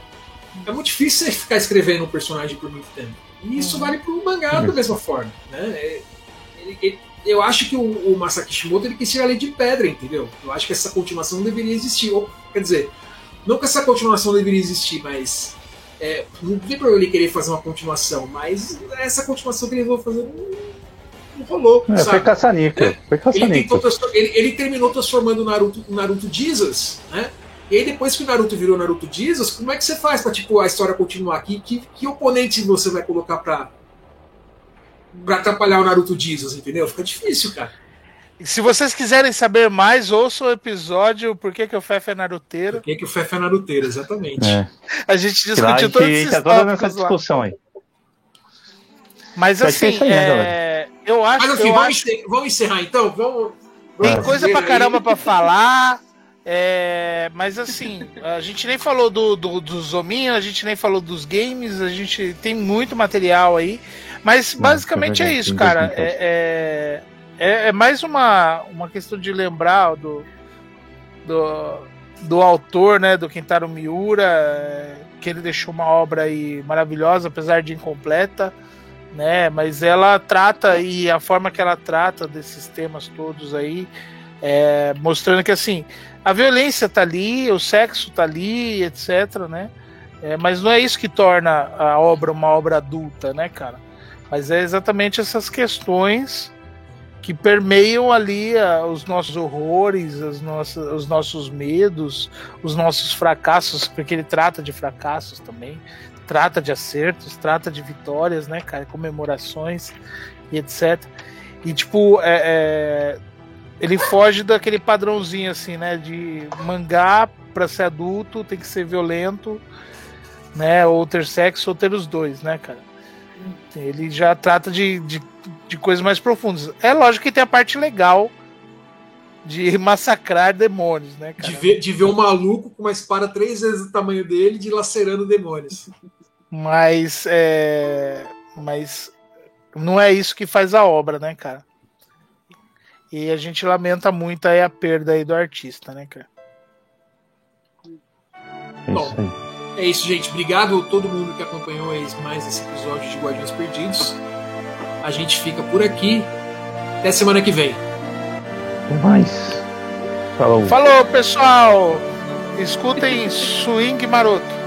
É muito difícil você ficar escrevendo um personagem por muito tempo. E isso vale pro mangá da mesma forma. Né? É- ele- ele- eu acho que o, o Masaki Kishimoto ele quis tirar a lei de pedra, entendeu? Eu acho que essa continuação não deveria existir. Ou, quer dizer, não que essa continuação deveria existir, mas. É, não tem problema ele querer fazer uma continuação, mas essa continuação que ele resolveu fazer não, rolou. É, foi caça-níquel. É. Foi Ele, tentou ele, ele terminou transformando o Naruto, o Naruto Jesus, né? E aí depois que o Naruto virou Naruto Jesus, como é que você faz pra tipo, a história continuar? Que, que, que oponente você vai colocar pra, pra atrapalhar o Naruto Jesus, entendeu? Fica difícil, cara. Se vocês quiserem saber mais, ouçam o episódio Por que, que o Fefe é Por naruteiro. que, que o Fefe é naruteiro, exatamente. É. A gente discutiu gente todos esses entra toda nessa tópicos lá. discussão aí. Mas assim, aí, né, é, eu acho, Mas enfim, eu vamos, acho encer- vamos encerrar então? Vamos. Tem coisa pra aí. caramba pra falar. é, mas assim, a gente nem falou do, do, dos hominhos, a gente nem falou dos games, a gente tem muito material aí. Mas basicamente é é isso, cara. bastante É, é, é- mais uma, uma questão de lembrar do, do, do autor, né? Do Kentaro Miura, é, que ele deixou uma obra aí maravilhosa, apesar de incompleta né? Mas ela trata e a forma que ela trata desses temas todos aí, é, mostrando que assim a violência tá ali, o sexo tá ali, etc, né? É, mas não é isso que torna a obra uma obra adulta, né, cara? Mas é exatamente essas questões que permeiam ali ah, os nossos horrores, as nossas, os nossos medos, os nossos fracassos, porque ele trata de fracassos também, trata de acertos, trata de vitórias, né, cara, comemorações e etc. E tipo, é, é, ele foge daquele padrãozinho assim, né, de mangá para ser adulto tem que ser violento, né, ou ter sexo ou ter os dois, né, cara. Ele já trata de, de, de coisas mais profundas. É lógico que tem a parte legal de <laughs> massacrar demônios, né, cara? De ver, de ver um maluco com uma espada três vezes o tamanho dele dilacerando demônios. Mas é, mas não é isso que faz a obra, né, cara? E a gente lamenta muito aí a perda aí do artista, né, cara? É Bom. É isso, gente. Obrigado a todo mundo que acompanhou mais esse episódio de Guardiões Perdidos. A gente fica por aqui. Até semana que vem. Até mais. Falou. Falou, pessoal! Escutem Swing Maroto.